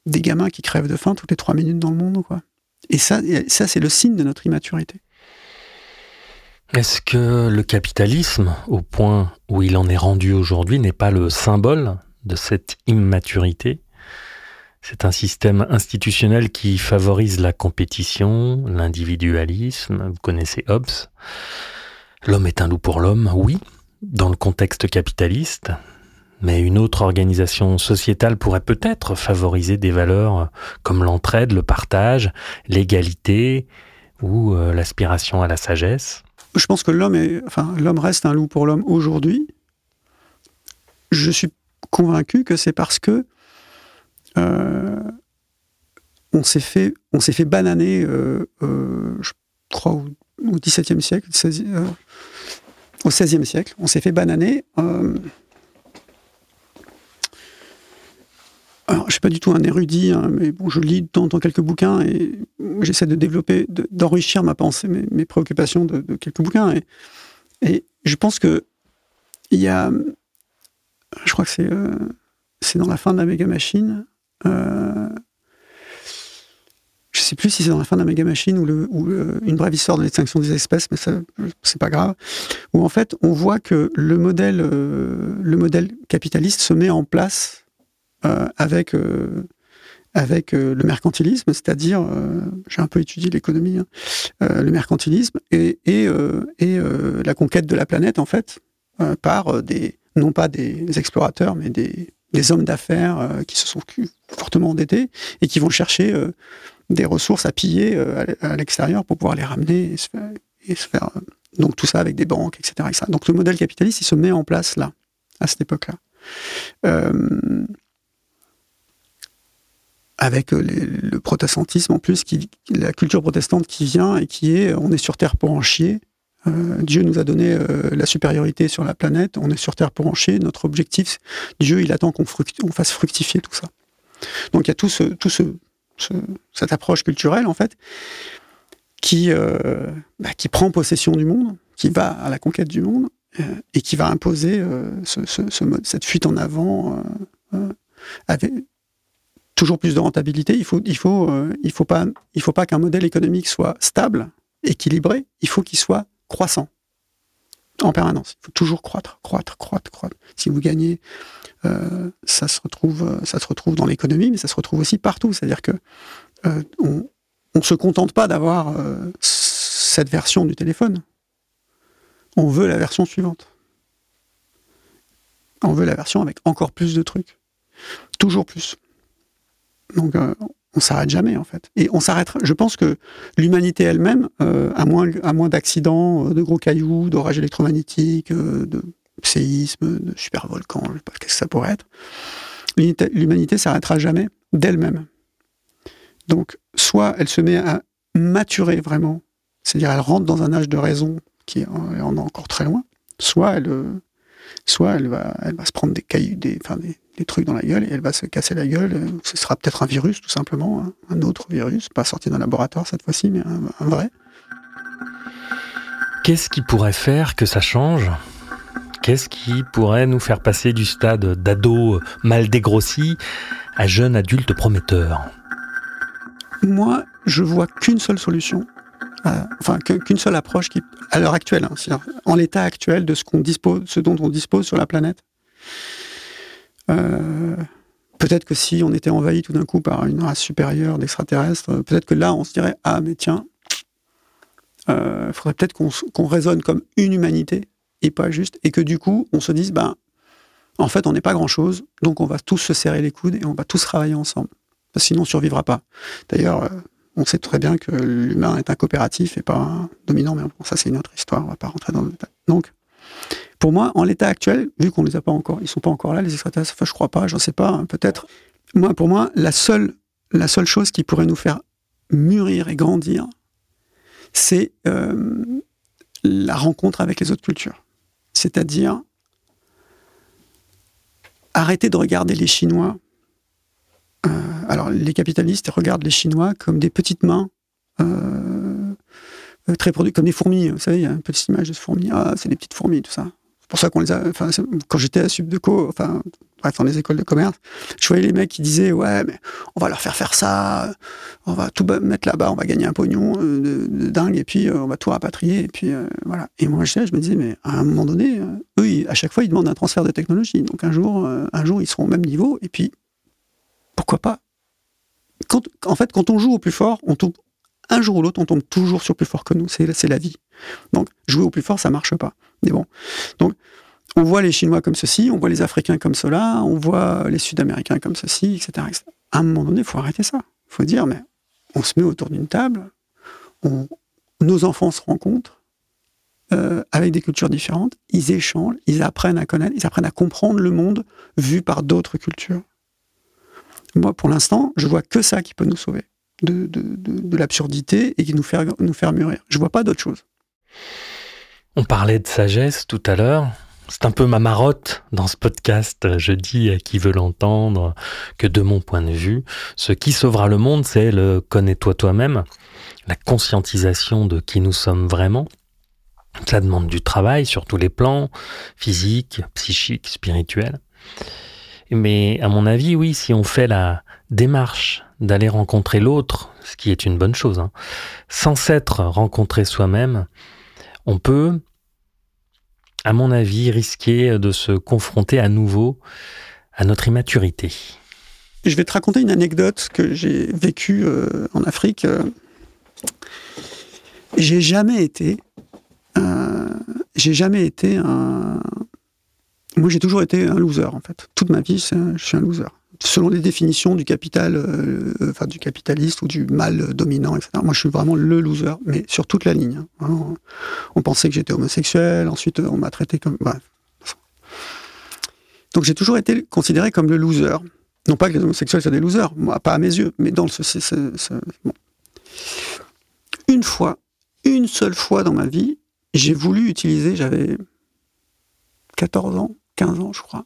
des gamins qui crèvent de faim toutes les trois minutes dans le monde. Quoi. Et ça, ça c'est le signe de notre immaturité. Est-ce que le capitalisme, au point où il en est rendu aujourd'hui, n'est pas le symbole de cette immaturité? C'est un système institutionnel qui favorise la compétition, l'individualisme. Vous connaissez Hobbes. L'homme est un loup pour l'homme, oui, dans le contexte capitaliste, mais une autre organisation sociétale pourrait peut-être favoriser des valeurs comme l'entraide, le partage, l'égalité ou euh, l'aspiration à la sagesse. Je pense que l'homme enfin, reste un loup pour l'homme aujourd'hui. Je suis convaincu que c'est parce que euh, on s'est fait, on s'est fait bananer, euh, je crois au, XVIIe siècle, au XVIe siècle, on s'est fait bananer Alors, je suis pas du tout un érudit, hein, mais bon, je lis de temps en temps quelques bouquins et j'essaie de développer, d'enrichir ma pensée, mes, préoccupations de, quelques bouquins. Et, je pense que il y a, je crois que c'est euh, c'est dans la fin de la méga machine. Euh, je sais plus si c'est dans la fin de la méga machine ou une brève histoire de l'extinction des espèces, mais ça, c'est pas grave. Où en fait, on voit que le modèle, euh, le modèle capitaliste se met en place euh, avec euh, avec le mercantilisme, c'est-à-dire, j'ai un peu étudié l'économie, hein, le mercantilisme et, et, et la conquête de la planète en fait par des non pas des explorateurs mais des, des hommes d'affaires qui se sont fortement endettés et qui vont chercher des ressources à piller euh, à l'extérieur pour pouvoir les ramener et se faire, euh, donc tout ça avec des banques, etc., Donc le modèle capitaliste, il se met en place là, à cette époque-là. Euh, avec le protestantisme en plus, la culture protestante qui vient et qui est on est sur Terre pour en chier. Dieu nous a donné la supériorité sur la planète, on est sur Terre pour en chier. Notre objectif, Dieu, il attend qu'on fasse fructifier tout ça. Donc il y a tout ce, tout ce, cette approche culturelle, en fait, qui, euh, bah, qui prend possession du monde, qui va à la conquête du monde, euh, et qui va imposer euh, cette fuite en avant avec toujours plus de rentabilité. Il faut, il faut, il faut pas, il faut pas qu'un modèle économique soit stable, équilibré. Il faut qu'il soit croissant en permanence. Il faut toujours croître, croître, croître, croître. Si vous gagnez euh, ça se retrouve, ça se retrouve dans l'économie, mais ça se retrouve aussi partout. C'est-à-dire que euh, on, se contente pas d'avoir euh, cette version du téléphone. On veut la version suivante. On veut la version avec encore plus de trucs, toujours plus. Donc on s'arrête jamais en fait. Et on s'arrêtera. Je pense que l'humanité elle-même, à moins, à moins d'accidents, de gros cailloux, d'orages électromagnétiques, de séisme, de super volcan, je sais pas ce que ça pourrait être, l'humanité s'arrêtera jamais d'elle-même. Donc, soit elle se met à maturer vraiment, c'est-à-dire elle rentre dans un âge de raison qui en est encore très loin, soit elle, soit elle va, elle va se prendre des cailloux, des, enfin des, trucs dans la gueule et elle va se casser la gueule. Ce sera peut-être un virus, tout simplement, hein. un autre virus, pas sorti d'un laboratoire cette fois-ci, mais un vrai. Qu'est-ce qui pourrait faire que ça change? Qu'est-ce qui pourrait nous faire passer du stade d'ado mal dégrossi à jeune adulte prometteur? Moi, je vois qu'une seule solution, euh, enfin qu'une seule approche qui, à l'heure actuelle, hein, en l'état actuel de ce dont on dispose sur la planète. Euh, peut-être que si on était envahi tout d'un coup par une race supérieure d'extraterrestres, peut-être que là on se dirait ah mais tiens, il euh, faudrait peut-être qu'on raisonne comme une humanité et pas juste, et que du coup, on se dise, ben, en fait, on n'est pas grand-chose, donc on va tous se serrer les coudes et on va tous travailler ensemble. Sinon, on ne survivra pas. D'ailleurs, euh, on sait très bien que l'humain est un coopératif et pas un dominant, mais ça c'est une autre histoire, on ne va pas rentrer dans le détail. Donc, pour moi, en l'état actuel, vu qu'on les a pas encore, ils sont pas encore là, les extraterrestres, enfin, je crois pas, j'en sais pas, hein, peut-être. Moi, pour moi, la seule, la seule chose qui pourrait nous faire mûrir et grandir, c'est euh, la rencontre avec les autres cultures. C'est-à-dire arrêter de regarder les Chinois. Euh, alors, les capitalistes regardent les Chinois comme des petites mains, euh, très produits, comme des fourmis. Vous savez, il y a une petite image de fourmis. Ah, c'est des petites fourmis, tout ça. C'est pour ça qu'on les a. Enfin, quand j'étais à Subdeco, enfin, bref, dans les écoles de commerce, je voyais les mecs qui disaient ouais, mais on va leur faire faire ça, on va tout mettre là-bas, on va gagner un pognon euh, de, dingue et puis euh, on va tout rapatrier et puis euh, voilà. Et moi je, je me disais mais à un moment donné, eux à chaque fois ils demandent un transfert de technologie, donc un jour, un jour ils seront au même niveau et puis pourquoi pas? En fait, quand on joue au plus fort, on tombe un jour ou l'autre, on tombe toujours sur plus fort que nous. C'est la vie. Donc jouer au plus fort, ça marche pas. Mais bon, donc on voit les Chinois comme ceci, on voit les Africains comme cela, on voit les Sud-Américains comme ceci, etc., À un moment donné, il faut arrêter ça. Il faut dire, mais on se met autour d'une table, nos enfants se rencontrent euh, avec des cultures différentes, ils échangent, ils apprennent à connaître, ils apprennent à comprendre le monde vu par d'autres cultures. Moi, pour l'instant, je vois que ça qui peut nous sauver de, l'absurdité et qui nous faire mûrir. Je vois pas d'autre chose. On parlait de sagesse tout à l'heure. C'est un peu ma marotte dans ce podcast. Je dis à qui veut l'entendre que de mon point de vue, ce qui sauvera le monde, c'est le connais-toi toi-même, la conscientisation de qui nous sommes vraiment. Ça demande du travail sur tous les plans, physique, psychique, spirituel. Mais à mon avis, oui, si on fait la démarche d'aller rencontrer l'autre, ce qui est une bonne chose, hein, sans s'être rencontré soi-même, on peut, à mon avis, risquer de se confronter à nouveau à notre immaturité. Je vais te raconter une anecdote que j'ai vécue euh, en Afrique. J'ai jamais été, euh, j'ai jamais été un. Moi, j'ai toujours été un loser en fait. Toute ma vie, je suis un loser selon les définitions du capital, euh, enfin du capitaliste ou du mal dominant, etc. Moi, je suis vraiment le loser, mais sur toute la ligne. Hein. On pensait que j'étais homosexuel, ensuite on m'a traité comme. Bref. Donc j'ai toujours été considéré comme le loser. Non pas que les homosexuels soient des losers, moi, pas à mes yeux, mais dans le. Une fois, une seule fois dans ma vie, j'ai voulu utiliser, j'avais 14 ans, 15 ans, je crois,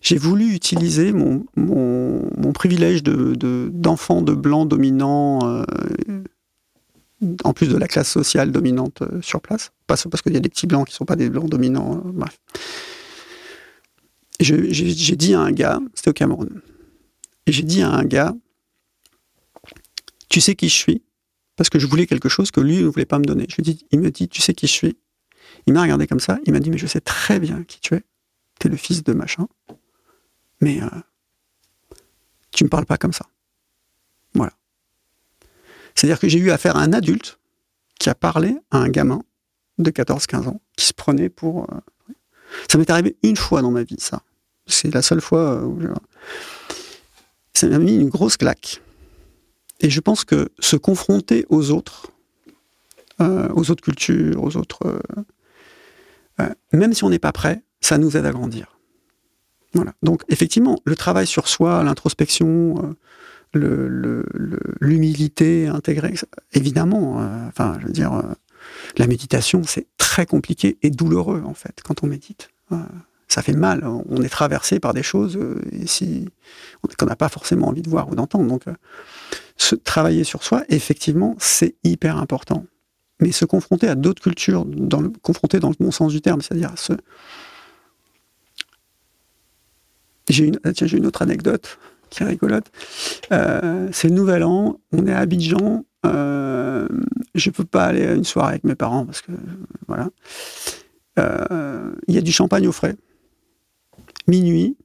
j'ai voulu utiliser mon, mon, privilège d'enfant de, de, blanc dominant, euh, en plus de la classe sociale dominante euh, sur place. Pas parce qu'il y a des petits blancs qui ne sont pas des blancs dominants, euh, bref. J'ai dit à un gars, c'était au Cameroun, et j'ai dit à un gars, tu sais qui je suis? Parce que je voulais quelque chose que lui ne voulait pas me donner. Je dit, il me dit, tu sais qui je suis? Il m'a regardé comme ça, il m'a dit, mais je sais très bien qui tu es. Le fils de machin mais euh, tu me parles pas comme ça. Voilà. C'est-à-dire que j'ai eu affaire à un adulte qui a parlé à un gamin de 14-15 ans qui se prenait pour. Euh, ça m'est arrivé une fois dans ma vie, ça. C'est la seule fois où Ça m'a mis une grosse claque. Et je pense que se confronter aux autres, euh, aux autres cultures, aux autres. même si on n'est pas prêt, ça nous aide à grandir. Voilà. Donc effectivement, le travail sur soi, l'introspection, euh, l'humilité intégrée, évidemment, euh, enfin, je veux dire, euh, la méditation, c'est très compliqué et douloureux en fait quand on médite. ça fait mal. On est traversé par des choses qu'on n'a pas forcément envie de voir ou d'entendre. Donc, travailler sur soi, effectivement, c'est hyper important. Mais se confronter à d'autres cultures, dans confronter dans le bon sens du terme, c'est-à-dire se, J'ai une, ah, une autre anecdote qui est rigolote. Euh, c'est le nouvel an, on est à Abidjan. Euh, je ne peux pas aller à une soirée avec mes parents parce que voilà. Euh, il y a du champagne au frais. Minuit.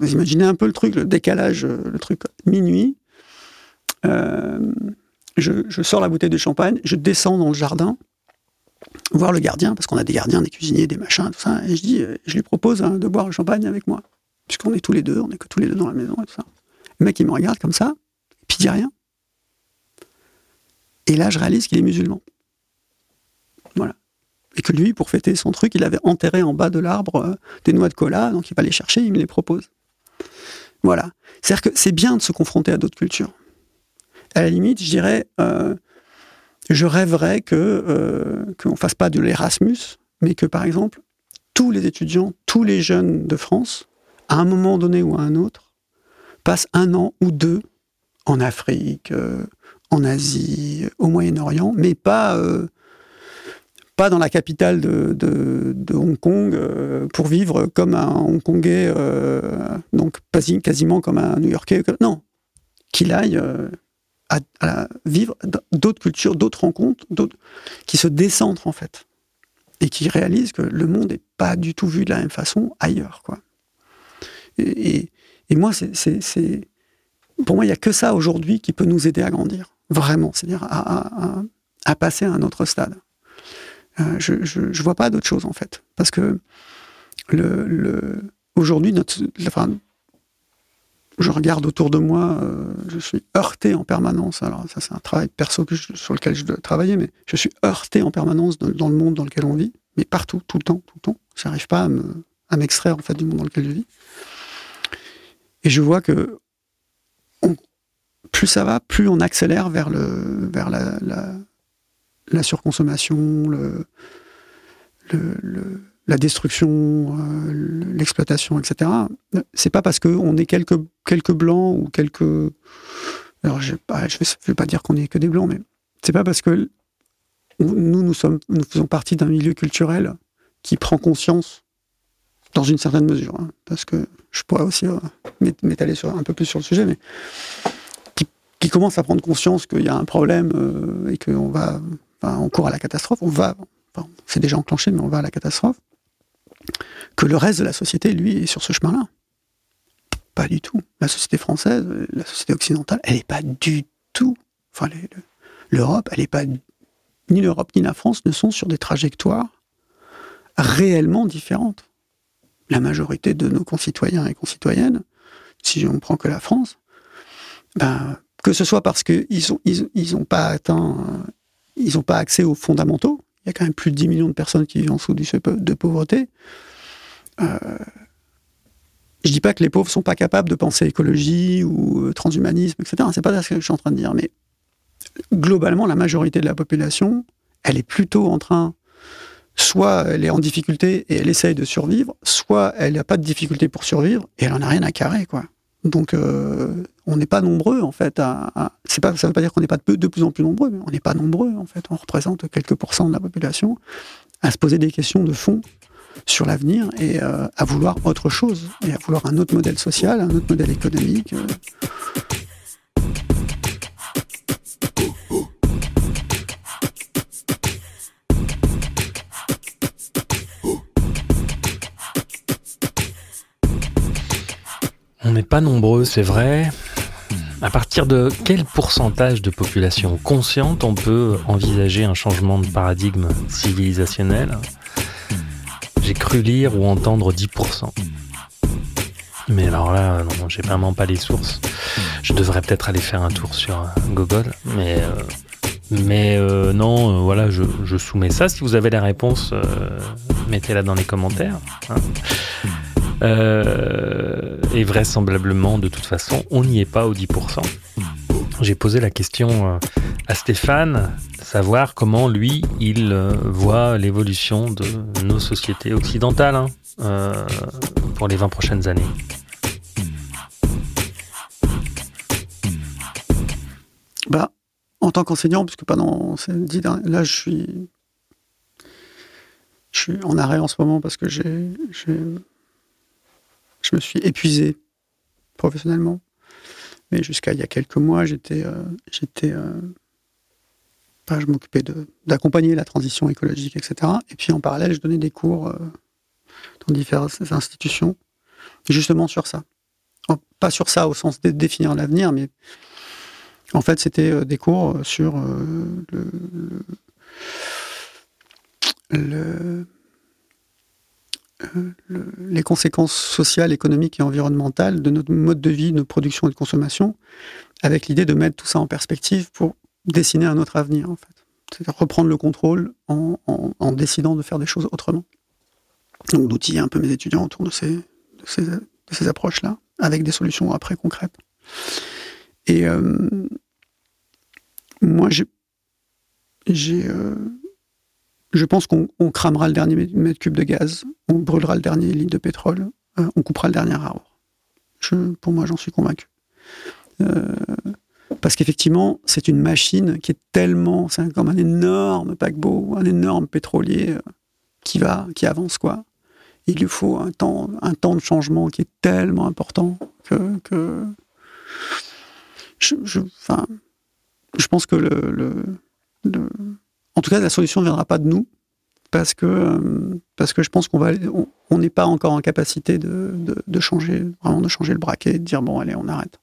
Vous imaginez un peu le truc, le décalage, le truc. Minuit. Je, je, sors la bouteille de champagne, je descends dans le jardin, voir le gardien, parce qu'on a des gardiens, des cuisiniers, des machins, tout ça, et je dis, je lui propose hein, de boire le champagne avec moi puisqu'on est tous les deux, on est que tous les deux dans la maison et tout ça. Le mec, il me regarde comme ça, puis il dit rien. Et là, je réalise qu'il est musulman. Voilà. Et que lui, pour fêter son truc, il avait enterré en bas de l'arbre euh, des noix de cola, donc il va les chercher, il me les propose. Voilà. C'est-à-dire que c'est bien de se confronter à d'autres cultures. À la limite, je dirais, euh, je rêverais que euh, qu'on fasse pas de l'Erasmus, mais que par exemple, tous les étudiants, tous les jeunes de France à un moment donné ou à un autre, passe un an ou deux en Afrique, euh, en Asie, au Moyen-Orient, mais pas, euh, pas dans la capitale de, Hong Kong euh, pour vivre comme un Hongkongais, donc quasiment comme un New-Yorkais. Non, qu'il aille à, vivre d'autres cultures, d'autres rencontres, qui se décentrent en fait et qui réalisent que le monde n'est pas du tout vu de la même façon ailleurs, quoi. Et, moi, pour moi, il n'y a que ça aujourd'hui qui peut nous aider à grandir, vraiment, c'est-à-dire à, passer à un autre stade. Euh, je ne vois pas d'autre chose, en fait. Parce que aujourd'hui, je regarde autour de moi, euh, je suis heurté en permanence. Alors, ça, c'est un travail perso sur lequel je dois travailler, mais je suis heurté en permanence dans, le monde dans lequel on vit, mais partout, tout le temps, tout le temps. Je n'arrive pas à m'extraire, en fait, du monde dans lequel je vis. Et je vois que plus ça va, plus on accélère vers, le, vers la, surconsommation, la destruction, euh, l'exploitation, etc. C'est pas parce qu'on est quelques, quelques blancs ou quelques. Alors, je ne vais, pas dire qu'on est que des blancs, mais c'est pas parce que nous, nous, sommes, nous faisons partie d'un milieu culturel qui prend conscience dans une certaine mesure, hein, parce que je pourrais aussi euh, m'étaler un peu plus sur le sujet, mais qui, commence à prendre conscience qu'il y a un problème euh, et qu'on va, on court à la catastrophe, on va, enfin, c'est déjà enclenché, mais on va à la catastrophe, que le reste de la société, lui, est sur ce chemin-là. Pas du tout. La société française, la société occidentale, elle n'est pas du tout. Enfin, l'Europe, elle n'est pas. Ni l'Europe ni la France ne sont sur des trajectoires réellement différentes la majorité de nos concitoyens et concitoyennes, si on ne prend que la France, ben, que ce soit parce qu'ils n'ont ils, ont pas atteint, ils n'ont pas accès aux fondamentaux, il y a quand même plus de 10 millions de personnes qui vivent en dessous du seuil de pauvreté. Euh, je dis pas que les pauvres sont pas capables de penser écologie ou euh, transhumanisme, etc. C'est pas ce que je suis en train de dire, mais globalement, la majorité de la population, elle est plutôt en train soit elle est en difficulté et elle essaye de survivre, soit elle n'a pas de difficulté pour survivre et elle en a rien à carrer. Donc, euh, on n'est pas nombreux, en fait. À, pas, ça ne veut pas dire qu'on n'est pas de, de, plus en plus nombreux, mais on n'est pas nombreux, en fait. On représente quelques pourcents de la population à se poser des questions de fond sur l'avenir et euh, à vouloir autre chose, et à vouloir un autre modèle social, un autre modèle économique. Euh. On n'est pas nombreux, c'est vrai. À partir de quel pourcentage de population consciente on peut envisager un changement de paradigme civilisationnel? J'ai cru lire ou entendre 10%. Mais alors là, non, j'ai vraiment pas les sources. Je devrais peut-être aller faire un tour sur Google, mais euh, mais euh, non, euh, voilà, je, soumets ça. Si vous avez la réponse, mettez-la dans les commentaires. Hein. Euh, et vraisemblablement, de toute façon, on n'y est pas au 10%. J'ai posé la question euh, à Stéphane, savoir comment lui, il euh, voit l'évolution de nos sociétés occidentales hein, pour les 20 prochaines années. Bah, en tant qu'enseignant, puisque pendant ces dix là, je suis, je suis en arrêt en ce moment parce que j'ai je me suis épuisé professionnellement. Mais jusqu'à il y a quelques mois, j'étais, euh, euh, je m'occupais d'accompagner la transition écologique, etc. Et puis en parallèle, je donnais des cours euh, dans différentes institutions, justement sur ça. Pas sur ça au sens de définir l'avenir, mais en fait, c'était des cours sur le les conséquences sociales, économiques et environnementales de notre mode de vie, de production et de consommation, avec l'idée de mettre tout ça en perspective pour dessiner un autre avenir, en fait. C'est-à-dire reprendre le contrôle en, décidant de faire des choses autrement. Donc d'outiller un peu mes étudiants autour de ces, de ces, approches-là, avec des solutions après concrètes. Et euh, moi, j'ai... Euh, je pense qu'on cramera le dernier mètre cube de gaz, on brûlera le dernier litre de pétrole, euh, on coupera le dernier arbre. Pour moi, j'en suis convaincu. Euh, parce qu'effectivement, c'est une machine qui est tellement, c'est comme un énorme paquebot, un énorme pétrolier euh, qui va, qui avance quoi. Il lui faut un temps, un temps de changement qui est tellement important que, je, enfin, je pense que le en tout cas, la solution ne viendra pas de nous, parce que, euh, parce que je pense qu'on on n'est pas encore en capacité de, de, changer, vraiment de changer le braquet, de dire bon, allez, on arrête.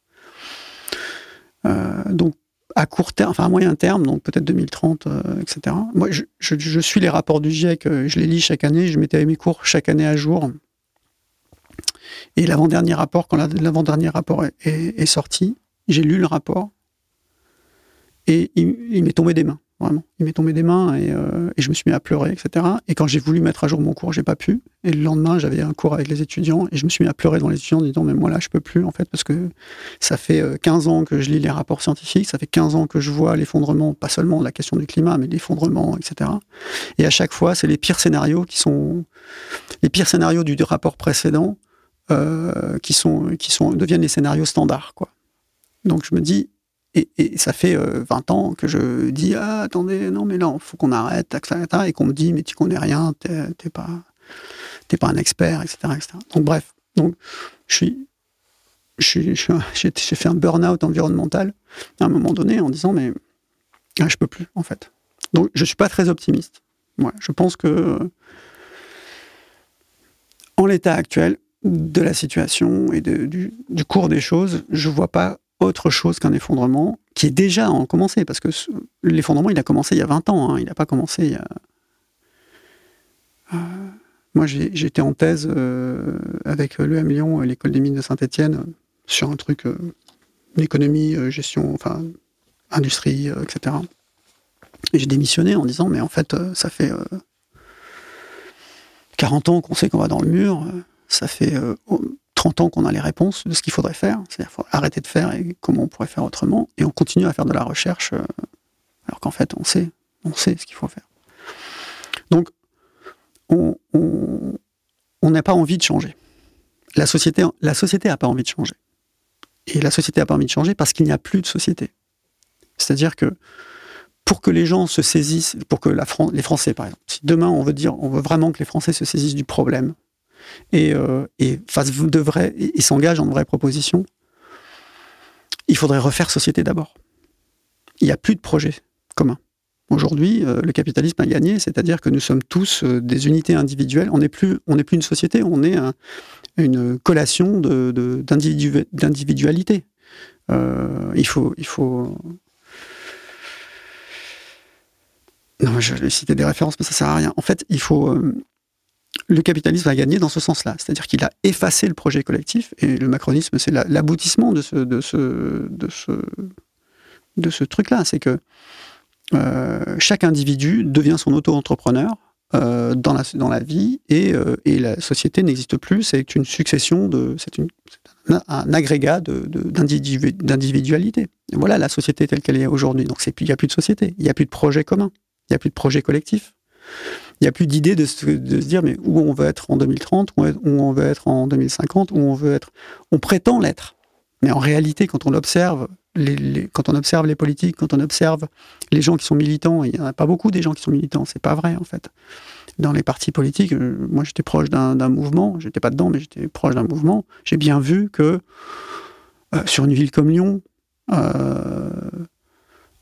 Euh, donc, à court terme, enfin à moyen terme, donc peut-être 2030, euh, etc. Moi, je, suis les rapports du GIEC, je les lis chaque année, je mettais mes cours chaque année à jour. Et l'avant-dernier rapport, quand l'avant-dernier rapport est, sorti, j'ai lu le rapport et il m'est tombé des mains. Vraiment. Il m'est tombé des mains euh, et, je me suis mis à pleurer, etc. Et quand j'ai voulu mettre à jour mon cours, j'ai pas pu. Et le lendemain, j'avais un cours avec les étudiants et je me suis mis à pleurer dans les étudiants en disant, mais moi là, je peux plus, en fait, parce que ça fait 15 euh, ans que je lis les rapports scientifiques, ça fait 15 ans que je vois l'effondrement, pas seulement la question du climat, mais l'effondrement, etc. Et à chaque fois, c'est les pires scénarios qui sont, les pires scénarios du, rapport précédent, euh, qui sont, qui sont, deviennent les scénarios standards, quoi. Donc je me dis, et, ça fait 20 euh, ans que je dis ah, attendez, non, mais il faut qu'on arrête, et qu'on me dit mais tu connais rien, t'es pas, t'es pas un expert, etc., Donc bref, donc je suis, *laughs* j'ai fait un burn-out environnemental à un moment donné en disant mais ah, je peux plus en fait. Donc je suis pas très optimiste. Moi, je pense que en l'état actuel de la situation et du, cours des choses, je vois pas autre chose qu'un effondrement qui est déjà en commencé parce que l'effondrement il a commencé il y a 20 ans, hein, il n'a pas commencé il y a euh, moi, j'étais en thèse euh, avec l'EM Lyon, l'école des mines de Saint-Etienne, sur un truc, euh, économie, gestion, enfin, industrie, etc. Et j'ai démissionné en disant, mais en fait, ça fait 40 ans qu'on sait qu'on va dans le mur, ça fait 30 ans qu'on a les réponses de ce qu'il faudrait faire, c'est-à-dire faut arrêter de faire et comment on pourrait faire autrement, et on continue à faire de la recherche, alors qu'en fait, on sait, on sait ce qu'il faut faire. Donc, on n'a pas envie de changer. La société la société n'a pas envie de changer. Et la société n'a pas envie de changer parce qu'il n'y a plus de société. C'est-à-dire que pour que les gens se saisissent, pour que la les Français, par exemple, si demain on veut dire, on veut vraiment que les Français se saisissent du problème et, euh, et fassent de vrais, et s'engagent en de vraies propositions, il faudrait refaire société d'abord. Il n'y a plus de projet commun. Aujourd'hui, euh, le capitalisme a gagné, c'est-à-dire que nous sommes tous euh, des unités individuelles. On n'est plus, plus une société, on est une collation d'individualité. Il faut, il faut. Non, je vais citer des références, mais ça sert à rien. En fait, il faut. Le capitalisme a gagné dans ce sens-là, c'est-à-dire qu'il a effacé le projet collectif, et le macronisme, c'est l'aboutissement de ce, truc-là. C'est que euh, chaque individu devient son auto-entrepreneur euh, dans, la, vie et, euh, et la société n'existe plus. C'est une succession de. C'est un, agrégat d'individualité. Voilà la société telle qu'elle est aujourd'hui. Donc il n'y a plus de société, il n'y a plus de projet commun, il n'y a plus de projet collectif. Il n'y a plus d'idée de, se dire mais où on veut être en 2030, où on veut être en 2050, où on veut être. On prétend l'être. Mais en réalité, quand on observe quand on observe les politiques, quand on observe les gens qui sont militants, il n'y en a pas beaucoup des gens qui sont militants, c'est pas vrai en fait. Dans les partis politiques, euh, moi j'étais proche d'un mouvement, j'étais pas dedans, mais j'étais proche d'un mouvement. J'ai bien vu que euh, sur une ville comme Lyon, euh,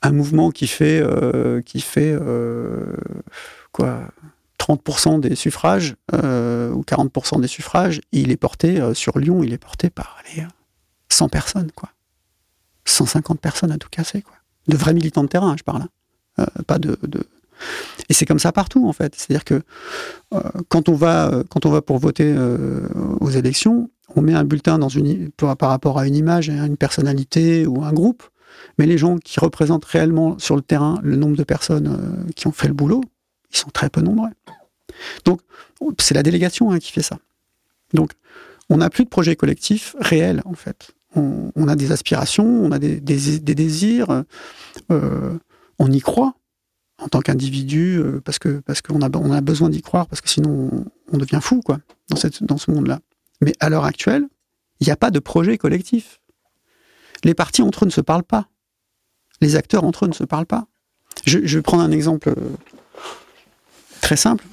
un mouvement qui fait, qui fait quoi 30% des suffrages ou 40% des suffrages, il est porté sur Lyon, il est porté par les 100 personnes quoi. 150 personnes à tout casser, quoi. De vrais militants de terrain, je parle. Hein. Euh, pas de, Et c'est comme ça partout, en fait. C'est-à-dire que euh, quand, on va, euh, quand on va pour voter aux élections, on met un bulletin par rapport à une image, à une personnalité ou un groupe, mais les gens qui représentent réellement sur le terrain le nombre de personnes qui ont fait le boulot, ils sont très peu nombreux. Donc, c'est la délégation hein, qui fait ça. Donc, on n'a plus de projet collectif réel, en fait on, a des aspirations, on a des, désirs, euh, on y croit en tant qu'individu euh, parce que parce qu'on a besoin d'y croire parce que sinon on, devient fou quoi dans ce monde-là. Mais à l'heure actuelle, il n'y a pas de projet collectif. Les partis entre eux ne se parlent pas. Les acteurs entre eux ne se parlent pas. Je, vais prendre un exemple euh, très simple.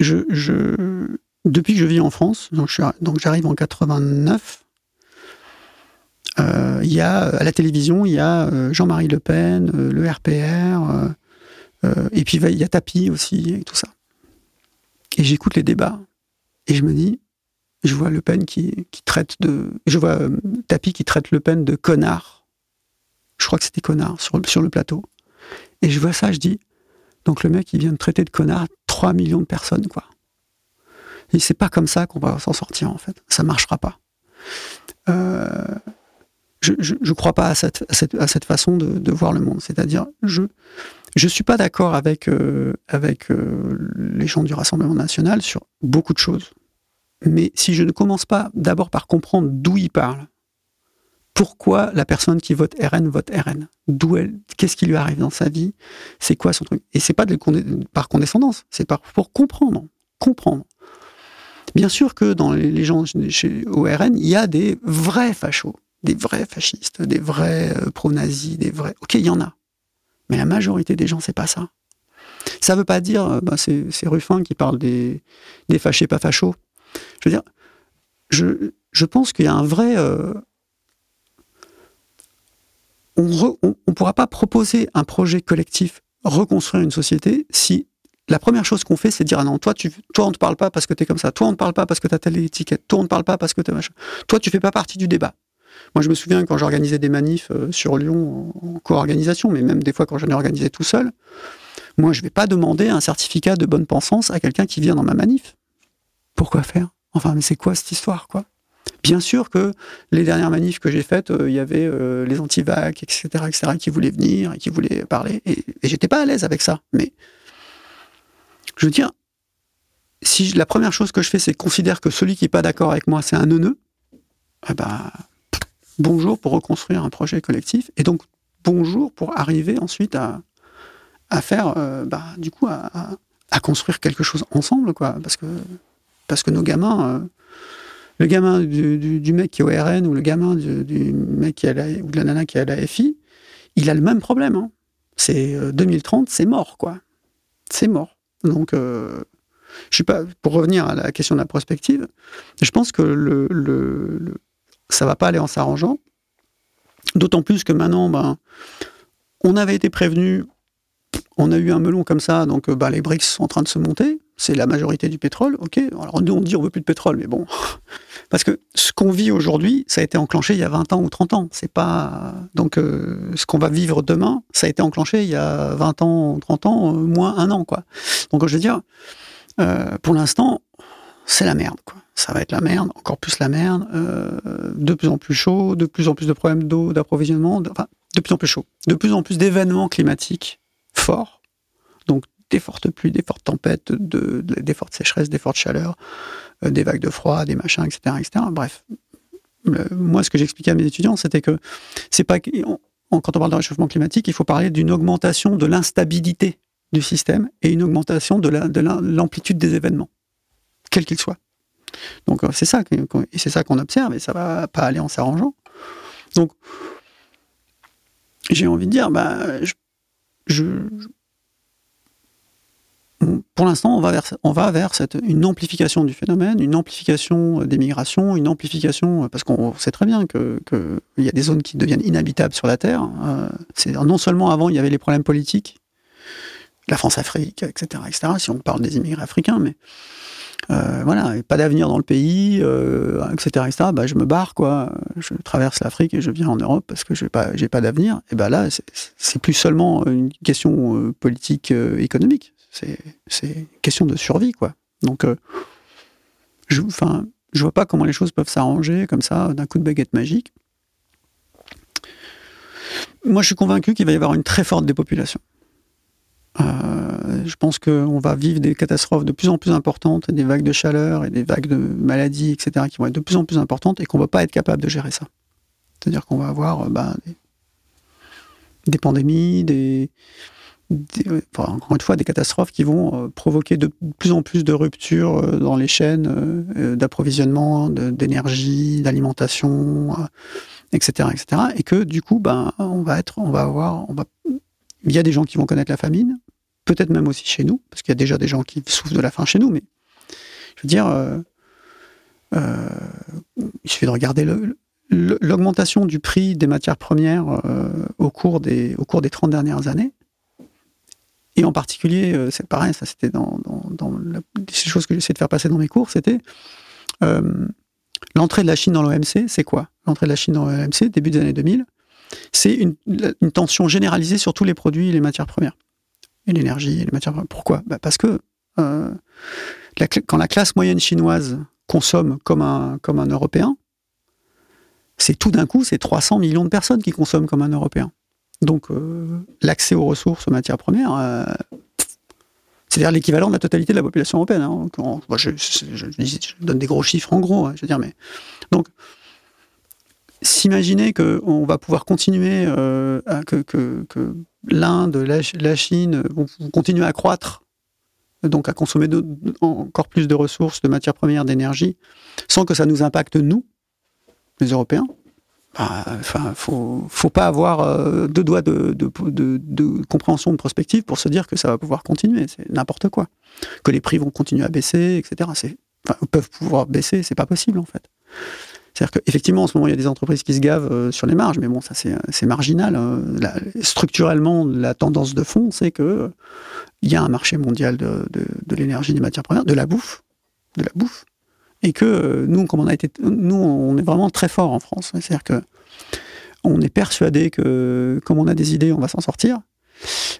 Depuis que je vis en France, donc j'arrive en 89, euh, il y a à la télévision, il y a euh, Jean-Marie Le Pen, euh, le RPR, et puis il y a Tapi aussi, et tout ça. Et j'écoute les débats, et je me dis, je vois Le Pen qui, traite de. Je vois Tapi qui traite Le Pen de connard. Je crois que c'était connard sur le plateau. Et je vois ça, je dis, donc le mec, il vient de traiter de connard 3 millions de personnes, quoi. Et c'est pas comme ça qu'on va s'en sortir, en fait. Ça marchera pas. Euh, je ne crois pas à cette, façon de, voir le monde. C'est-à-dire, je ne suis pas d'accord avec, euh, euh, les gens du Rassemblement national sur beaucoup de choses. Mais si je ne commence pas d'abord par comprendre d'où ils parlent, pourquoi la personne qui vote RN vote RN, d'où elle, qu'est-ce qui lui arrive dans sa vie, c'est quoi son truc? Et c'est pas de, par condescendance, c'est par, pour comprendre, comprendre. Bien sûr que dans les gens chez, au RN, il y a des vrais fachos des vrais fascistes, des vrais euh, pro-nazis, des vrais. Ok, il y en a. Mais la majorité des gens, c'est pas ça. Ça veut pas dire, bah, c'est Ruffin qui parle des, des fâchés pas fachos. Je veux dire, je, je pense qu'il y a un vrai. Euh, on ne pourra pas proposer un projet collectif, reconstruire une société, si la première chose qu'on fait, c'est dire ah non, toi, tu, toi on ne te parle pas parce que tu es comme ça, toi on ne te parle pas parce que tu as telle étiquette, toi on ne te parle pas parce que tu machin, toi tu fais pas partie du débat. Moi je me souviens quand j'organisais des manifs euh, sur Lyon en, co-organisation, mais même des fois quand j'en ai organisé tout seul, moi je vais pas demander un certificat de bonne pensance à quelqu'un qui vient dans ma manif. Pourquoi faire? Enfin, mais c'est quoi cette histoire, quoi? Bien sûr que les dernières manifs que j'ai faites, euh, il y avait euh, les anti-vac, etc., etc., qui voulaient venir et qui voulaient parler. Et, et j'étais pas à l'aise avec ça. Mais je veux dire, si la première chose que je fais, c'est considérer que celui qui n'est pas d'accord avec moi, c'est un neuneu, eh ben, bonjour pour reconstruire un projet collectif. Et donc, bonjour pour arriver ensuite à, faire, euh, bah, du coup, à, construire quelque chose ensemble, quoi. Parce que nos gamins le gamin du, mec qui est au RN ou le gamin du, mec qui a ou de la nana qui est à la FI, il a le même problème. Hein. C'est 2030, euh, c'est mort, quoi. C'est mort. Donc, euh, je suis pas. Pour revenir à la question de la prospective, je pense que le, le, ça va pas aller en s'arrangeant. D'autant plus que maintenant, ben, on avait été prévenu, on a eu un melon comme ça, donc ben, les BRICS sont en train de se monter c'est la majorité du pétrole, ok. Alors nous on dit on veut plus de pétrole, mais bon, *laughs* parce que ce qu'on vit aujourd'hui, ça a été enclenché il y a 20 ans ou 30 ans. C'est pas donc euh, ce qu'on va vivre demain, ça a été enclenché il y a 20 ans ou 30 ans, euh, moins un an quoi. Donc je veux dire, euh, pour l'instant, c'est la merde quoi. Ça va être la merde, encore plus la merde, de plus en plus chaud, de plus en plus de problèmes d'eau, d'approvisionnement, enfin de plus en plus chaud, de plus en plus d'événements climatiques forts. Donc des fortes pluies, des fortes tempêtes, de, des fortes sécheresses, des fortes chaleurs, euh, des vagues de froid, des machins, etc. etc. Bref, moi, ce que j'expliquais à mes étudiants, c'était que c'est pas quand on parle de réchauffement climatique, il faut parler d'une augmentation de l'instabilité du système et une augmentation de l'amplitude des événements, quels qu'ils soient. Donc euh, c'est ça, et c'est ça qu'on observe, et ça va pas aller en s'arrangeant. Donc j'ai envie de dire, bah, je pour l'instant, on va vers, une amplification du phénomène, une amplification euh, des migrations, une amplification, euh, parce qu'on sait très bien qu'il que y a des zones qui deviennent inhabitables sur la Terre. Euh, non seulement avant, il y avait les problèmes politiques, la France-Afrique, etc., etc., si on parle des immigrés africains, mais voilà, pas d'avenir dans le pays, etc., etc., bah, je me barre, quoi. Je traverse l'Afrique et je viens en Europe parce que je n'ai pas, d'avenir. Et ben là, c'est plus seulement une question politique, économique c'est une question de survie, quoi. Donc, euh, je, enfin, vois pas comment les choses peuvent s'arranger comme ça, d'un coup de baguette magique. Moi, je suis convaincu qu'il va y avoir une très forte dépopulation. Je pense qu'on va vivre des catastrophes de plus en plus importantes, des vagues de chaleur et des vagues de maladies, etc., qui vont être de plus en plus importantes et qu'on ne va pas être capable de gérer ça. C'est-à-dire qu'on va avoir euh, bah, des, pandémies, des, encore une fois, des catastrophes qui vont euh, provoquer de plus en plus de ruptures euh, dans les chaînes d'approvisionnement, d'énergie, d'alimentation, etc., etc. Et que du coup, ben, on va être, on va avoir, il y a des gens qui vont connaître la famine, peut-être même aussi chez nous, parce qu'il y a déjà des gens qui souffrent de la faim chez nous, mais je veux dire, il suffit de regarder l'augmentation du prix des matières premières au, cours des, au cours des 30 dernières années. Et en particulier, euh, c'est pareil, ça c'était dans, dans, la, choses que j'essaie de faire passer dans mes cours, c'était euh, l'entrée de la Chine dans l'OMC, c'est quoi? L'entrée de la Chine dans l'OMC, début des années 2000, c'est une, tension généralisée sur tous les produits et les matières premières. Et l'énergie, et les matières premières. Pourquoi? Bah Parce que euh, quand la classe moyenne chinoise consomme comme un, Européen, c'est tout d'un coup, c'est 300 millions de personnes qui consomment comme un Européen. Donc euh, l'accès aux ressources, aux matières premières, euh, c'est-à-dire l'équivalent de la totalité de la population européenne. Hein. je, donne des gros chiffres en gros, hein, je veux dire, mais donc s'imaginer qu'on va pouvoir continuer, euh, que, l'Inde, la, Chine vont, continuer à croître, donc à consommer encore plus de ressources, de matières premières, d'énergie, sans que ça nous impacte nous, les Européens, bah, enfin, faut, faut pas avoir euh, deux doigts de, compréhension de prospective pour se dire que ça va pouvoir continuer. C'est n'importe quoi. Que les prix vont continuer à baisser, etc. Enfin, peuvent pouvoir baisser, c'est pas possible en fait. C'est-à-dire qu'effectivement, en ce moment, il y a des entreprises qui se gavent euh, sur les marges, mais bon, ça c'est marginal. Hein. Structurellement, la tendance de fond, c'est que il y a un marché mondial de, l'énergie, des matières premières, de la bouffe, de la bouffe, et que euh, nous, comme on a été, nous, on est vraiment très fort en France. C'est-à-dire que on est persuadé que, comme on a des idées, on va s'en sortir.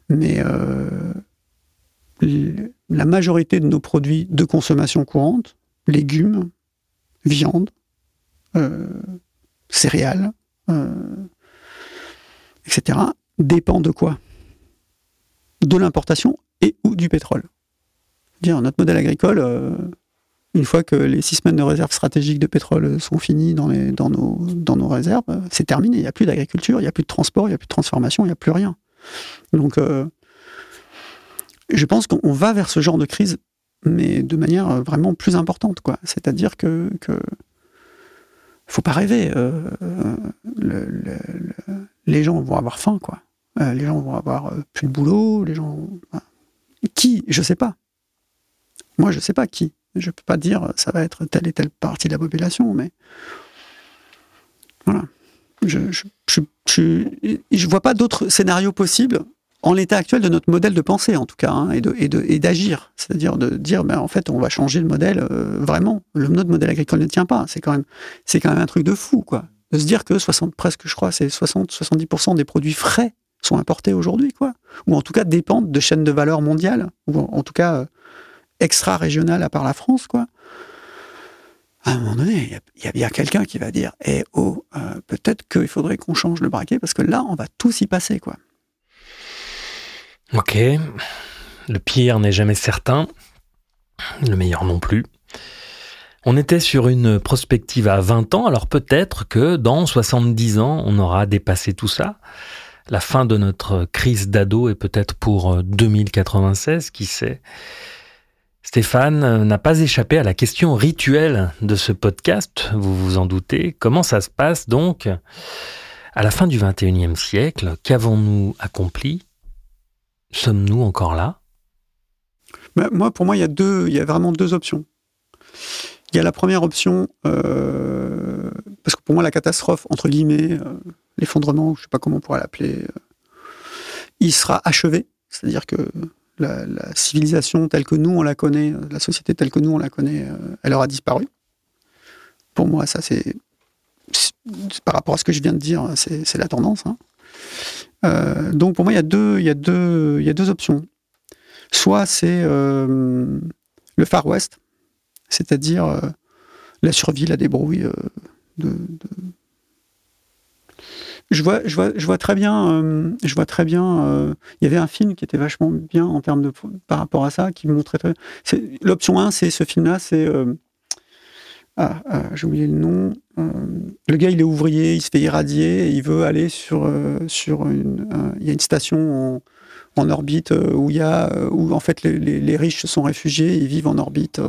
Mais euh, la majorité de nos produits de consommation courante, légumes, viande, euh, céréales, etc., dépend de quoi? De l'importation et ou du pétrole. Dire notre modèle agricole, une fois que les six semaines de réserve stratégique de pétrole sont finies dans, nos, réserves, c'est terminé. Il n'y a plus d'agriculture, il n'y a plus de transport, il n'y a plus de transformation, il n'y a plus rien. Donc, euh, je pense qu'on va vers ce genre de crise, mais de manière vraiment plus importante. C'est-à-dire que faut pas rêver. Euh, les gens vont avoir faim, quoi. Euh, les gens vont avoir plus de boulot, les gens. Qui? Je sais pas. Moi, je sais pas qui. Je peux pas dire ça va être telle et telle partie de la population, mais voilà. Je ne je, je, vois pas d'autres scénarios possibles en l'état actuel de notre modèle de pensée, en tout cas, hein, et d'agir. Et C'est-à-dire de dire, ben, en fait, on va changer le modèle euh, vraiment. Le, notre modèle agricole ne tient pas. C'est quand, même, quand même un truc de fou, quoi. De se dire que 60, presque, je crois, c'est 60-70% des produits frais sont importés aujourd'hui, quoi. Ou en tout cas dépendent de chaînes de valeur mondiales, ou en, tout cas euh, extra-régional à part la France, quoi. À un moment donné, il y, a bien quelqu'un qui va dire Eh oh, euh, peut-être qu'il faudrait qu'on change le braquet parce que là, on va tous y passer, quoi. Ok. Le pire n'est jamais certain. Le meilleur non plus. On était sur une prospective à 20 ans, alors peut-être que dans 70 ans, on aura dépassé tout ça. La fin de notre crise d'ado est peut-être pour 2096, qui sait. Stéphane euh, n'a pas échappé à la question rituelle de ce podcast, vous vous en doutez. Comment ça se passe donc à la fin du XXIe siècle Qu'avons-nous accompli Sommes-nous encore là? Bah, Moi, pour moi, il y, a deux, il y a vraiment deux options. Il y a la première option, euh, parce que pour moi, la catastrophe, entre guillemets, euh, l'effondrement, je ne sais pas comment on pourrait l'appeler, il sera achevé. C'est-à-dire que la, civilisation telle que nous on la connaît, euh, la société telle que nous on la connaît, euh, elle aura disparu. Pour moi, ça c'est par rapport à ce que je viens de dire, c'est la tendance. Hein. Euh, donc pour moi, il y a deux, il y a deux, il y a deux options. Soit c'est le Far West, c'est-à-dire la survie, la débrouille de, je vois, je vois, je vois très bien. Euh, je vois très bien. Euh, il y avait un film qui était vachement bien en termes de par rapport à ça, qui montrait très. L'option 1, c'est ce film-là, c'est. Euh, ah, ah, j'ai oublié le nom. le gars, il est ouvrier, il se fait irradier, et il veut aller sur sur une. il y a une station en, en orbite où il y a où en fait les, les, riches se sont réfugiés, ils vivent en orbite.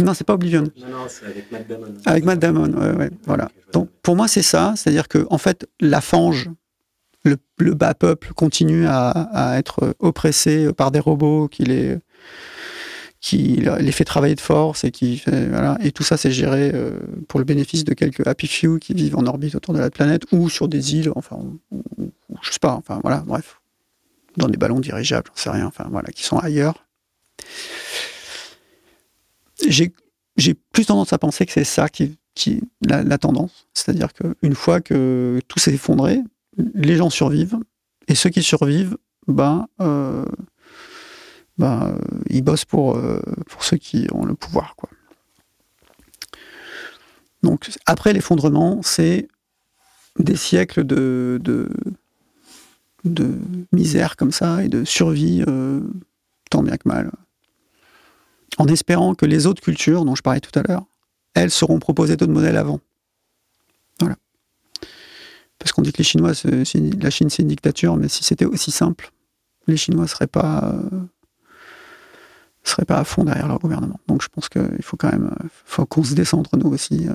Non, c'est pas Oblivion. Non, non, c'est avec Matt Damon. Avec Matt Damon, ouais, ouais, voilà. Donc, pour moi, c'est ça. C'est-à-dire que, en fait, la fange, le, bas peuple continue à, être oppressé par des robots qui les, qui les fait travailler de force et qui fait, voilà. Et tout ça, c'est géré euh, pour le bénéfice de quelques happy few qui vivent en orbite autour de la planète ou sur des îles, enfin, je sais pas, enfin, voilà, bref. Dans des ballons dirigeables, j'en sais rien, enfin, voilà, qui sont ailleurs j'ai plus tendance à penser que c'est ça qui, qui la, tendance. C'est-à-dire qu'une fois que tout s'est effondré, les gens survivent, et ceux qui survivent, ben, ben euh, ils bossent pour, euh, pour ceux qui ont le pouvoir. Quoi. Donc après l'effondrement, c'est des siècles de, de, misère comme ça et de survie, tant bien que mal en espérant que les autres cultures, dont je parlais tout à l'heure, elles seront proposées d'autres modèles avant. Voilà. Parce qu'on dit que les Chinois, la Chine c'est une dictature, mais si c'était aussi simple, les Chinois ne seraient pas, euh, seraient pas à fond derrière leur gouvernement. Donc je pense qu'il faut quand même faut qu'on se descende nous aussi. Euh,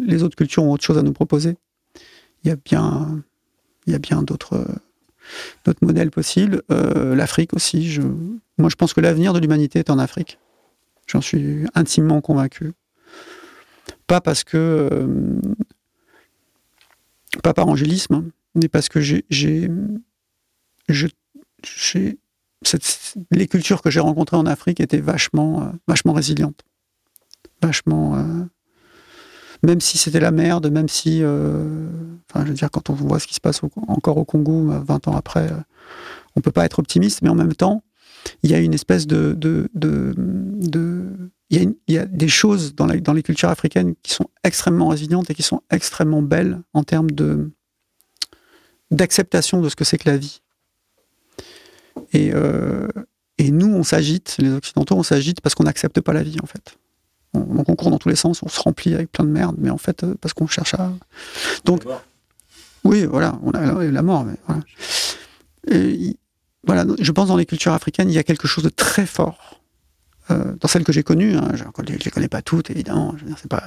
les, autres cultures ont autre chose à nous proposer. il y a bien, bien d'autres d'autres modèles possibles. Euh, L'Afrique aussi. Moi, je pense que l'avenir de l'humanité est en Afrique. J'en suis intimement convaincu. Pas parce que. Euh, pas par angélisme, mais parce que j'ai. Les cultures que j'ai rencontrées en Afrique étaient vachement, euh, vachement résilientes. Vachement même si c'était la merde, même si, euh, quand on voit ce qui se passe encore au Congo 20 euh, ans après, euh, on peut pas être optimiste, mais en même temps, il y a une espèce de, il, y a des choses dans, les cultures africaines qui sont extrêmement résilientes et qui sont extrêmement belles en termes d'acceptation de ce que c'est que la vie. Et, et nous, on s'agite, les Occidentaux, on s'agite parce qu'on n'accepte pas la vie, en fait on, concourt dans tous les sens, on se remplit avec plein de merde, mais en fait, euh, parce qu'on cherche à. Donc, oui, voilà, on a la mort, mais voilà. Et, voilà, je pense dans les cultures africaines, il y a quelque chose de très fort. Euh, dans celles que j'ai connues, hein, je ne les connais pas toutes, évidemment. Pas,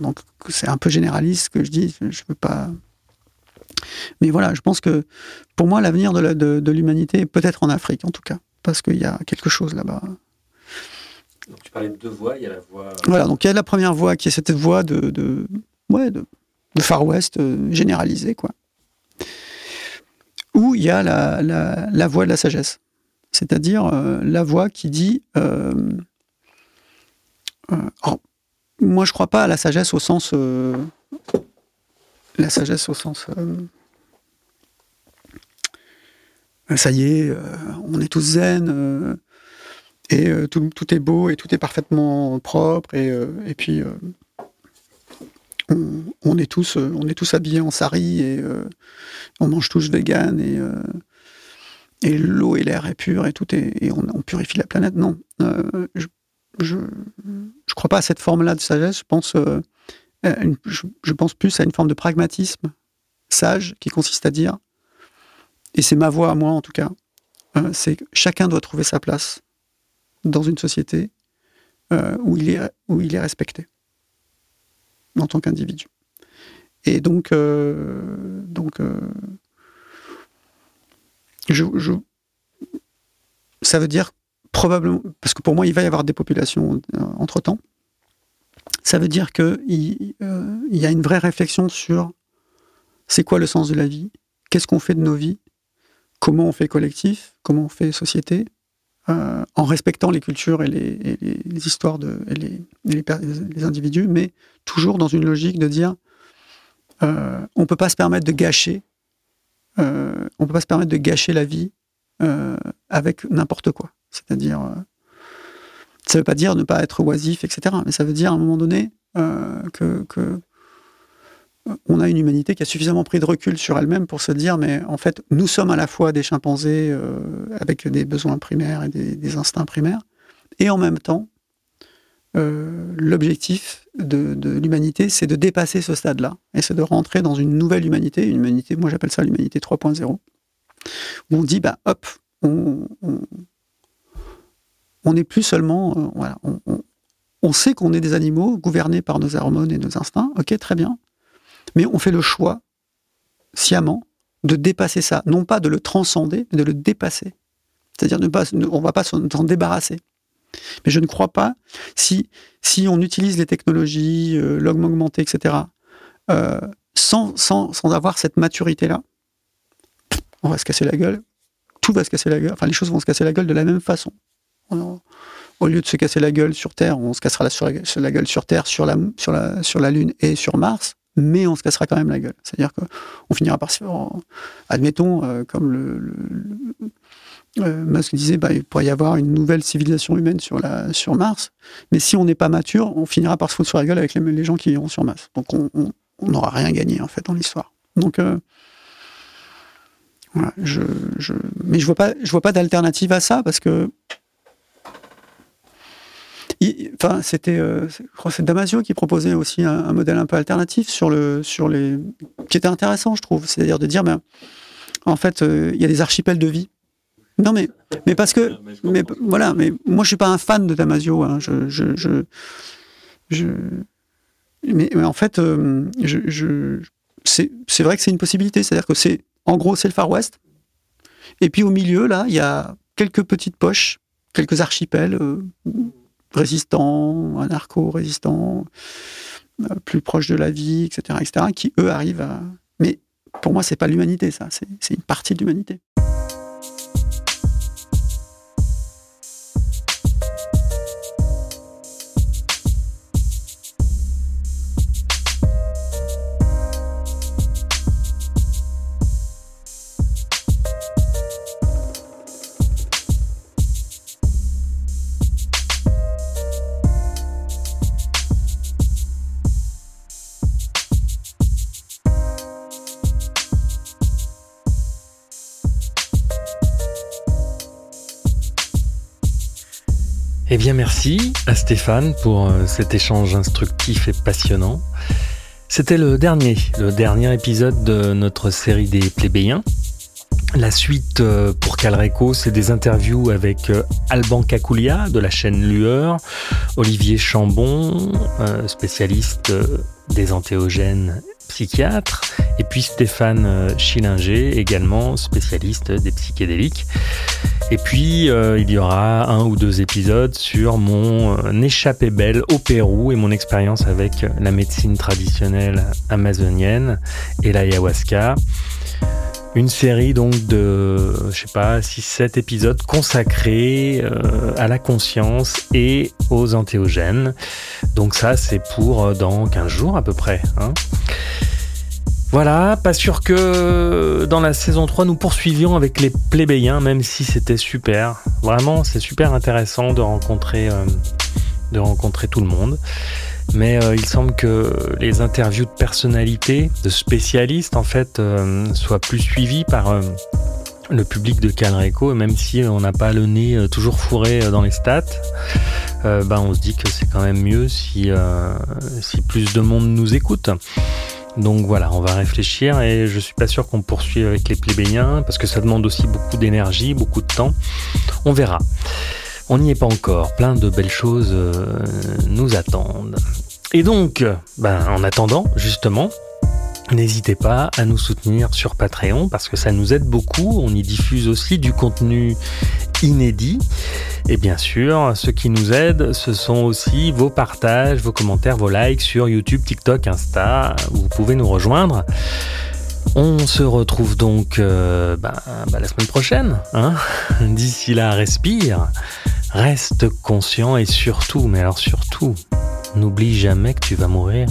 donc c'est un peu généraliste ce que je dis. Je veux pas. Mais voilà, je pense que pour moi, l'avenir de, de l'humanité est peut-être en Afrique, en tout cas, parce qu'il y a quelque chose là-bas. Donc tu parlais de deux voix, il y a la voix. Voilà, donc il y a la première voix qui est cette voix de, de, ouais, de, Far West euh, généralisée, quoi. Ou il y a la, la, la voix de la sagesse, c'est-à-dire euh, la voix qui dit. Euh, moi, je crois pas à la sagesse au sens. La sagesse au sens. ça y est, on est tous zen et euh, tout, est beau et tout est parfaitement propre et, euh, et puis euh, on, est tous on est tous habillés en sari et on mange tous vegan et et l'eau et l'air est pur et tout et on, purifie la planète non je, je, crois pas à cette forme là de sagesse je pense je, pense plus à une forme de pragmatisme sage qui consiste à dire et c'est ma voix à moi en tout cas c'est que chacun doit trouver sa place dans une société euh, où, il est, où il est respecté en tant qu'individu. Et donc, euh, donc euh, ça veut dire probablement, parce que pour moi, il va y avoir des populations entre-temps, ça veut dire qu'il il y a une vraie réflexion sur c'est quoi le sens de la vie, qu'est-ce qu'on fait de nos vies, comment on fait collectif, comment on fait société, euh, en respectant les cultures et les, histoires de, et les, individus, mais toujours dans une logique de dire euh, on ne peut pas se permettre de gâcher, euh, on peut pas se permettre de gâcher la vie avec n'importe quoi. C'est-à-dire, ça ne veut pas dire ne pas être oisif, etc. Mais ça veut dire à un moment donné que, que on a une humanité qui a suffisamment pris de recul sur elle-même pour se dire, mais en fait, nous sommes à la fois des chimpanzés euh, avec des besoins primaires et des, instincts primaires, et en même temps, euh, l'objectif de, l'humanité, c'est de dépasser ce stade-là, et c'est de rentrer dans une nouvelle humanité, une humanité, moi j'appelle ça l'humanité 3.0, où on dit, bah hop, on, n'est plus seulement, euh, on, on sait qu'on est des animaux gouvernés par nos hormones et nos instincts, ok, très bien, mais on fait le choix, sciemment, de dépasser ça. Non pas de le transcender, mais de le dépasser. C'est-à-dire, ne on va pas s'en débarrasser. Mais je ne crois pas, si, si on utilise les technologies, euh, augmenté, etc., euh, sans, sans, sans, avoir cette maturité-là, on va se casser la gueule. Tout va se casser la gueule. Enfin, les choses vont se casser la gueule de la même façon. Au lieu de se casser la gueule sur Terre, on se cassera la, gueule sur Terre, sur la, sur, la, sur la Lune et sur Mars mais on se cassera quand même la gueule. C'est-à-dire qu'on finira par... Admettons, euh, comme le, euh, Musk disait, bah, il pourrait y avoir une nouvelle civilisation humaine sur, la, sur Mars, mais si on n'est pas mature, on finira par se foutre sur la gueule avec les, gens qui iront sur Mars. Donc on n'aura rien gagné, en fait, dans l'histoire. Donc... Euh, je, je, mais je vois pas, je vois pas d'alternative à ça parce que c'était, euh, je c'est Damasio qui proposait aussi un, modèle un peu alternatif sur le, sur les, qui était intéressant, je trouve. C'est-à-dire de dire, ben, en fait, euh, il y a des archipels de vie. Non, mais, mais parce que, mais voilà, mais moi je suis pas un fan de Damasio. Hein, je, je, je, mais, en fait, euh, je, c'est vrai que c'est une possibilité. C'est-à-dire que c'est, en gros, c'est le Far West. Et puis au milieu, là, il y a quelques petites poches, quelques archipels résistants, anarcho-résistants, euh, plus proches de la vie, etc., qui, eux, arrivent à... Mais pour moi, c'est pas l'humanité, ça. C'est une partie de l'humanité. Merci à Stéphane pour euh, cet échange instructif et passionnant. C'était le dernier, le dernier épisode de notre série des plébéiens. La suite euh, pour Calreco, c'est des interviews avec euh, Alban Cacoulia de la chaîne Lueur, Olivier Chambon, spécialiste des antéogènes psychiatres, et puis Stéphane Schillinger, également spécialiste des psychédéliques. Et puis, euh, il y aura un ou deux épisodes sur mon euh, échappée belle au Pérou et mon expérience avec la médecine traditionnelle amazonienne et l'ayahuasca. Une série donc de, je sais pas, 6-7 épisodes consacrés euh, à la conscience et aux antéogènes. Donc ça, c'est pour dans 15 jours à peu près. Hein. Voilà, pas sûr que dans la saison 3 nous poursuivions avec les plébéiens, même si c'était super. Vraiment, c'est super intéressant de rencontrer, euh, de rencontrer tout le monde. Mais euh, il semble que les interviews de personnalités, de spécialistes en fait, euh, soient plus suivies par le public de Calreco. Et même si on n'a pas le nez toujours fourré dans les stats, ben on se dit que c'est quand même mieux si, si plus de monde nous écoute. Donc voilà, on va réfléchir et je suis pas sûr qu'on poursuive avec les plébéiens parce que ça demande aussi beaucoup d'énergie, beaucoup de temps. On verra. On n'y est pas encore. Plein de belles choses euh, nous attendent. Et donc, ben, en attendant, justement, N'hésitez pas à nous soutenir sur Patreon parce que ça nous aide beaucoup. On y diffuse aussi du contenu inédit. Et bien sûr, ce qui nous aide, ce sont aussi vos partages, vos commentaires, vos likes sur YouTube, TikTok, Insta. Vous pouvez nous rejoindre. On se retrouve donc euh, bah, bah, la semaine prochaine. Hein. *laughs* D'ici là, respire, reste conscient et surtout, mais alors surtout, n'oublie jamais que tu vas mourir.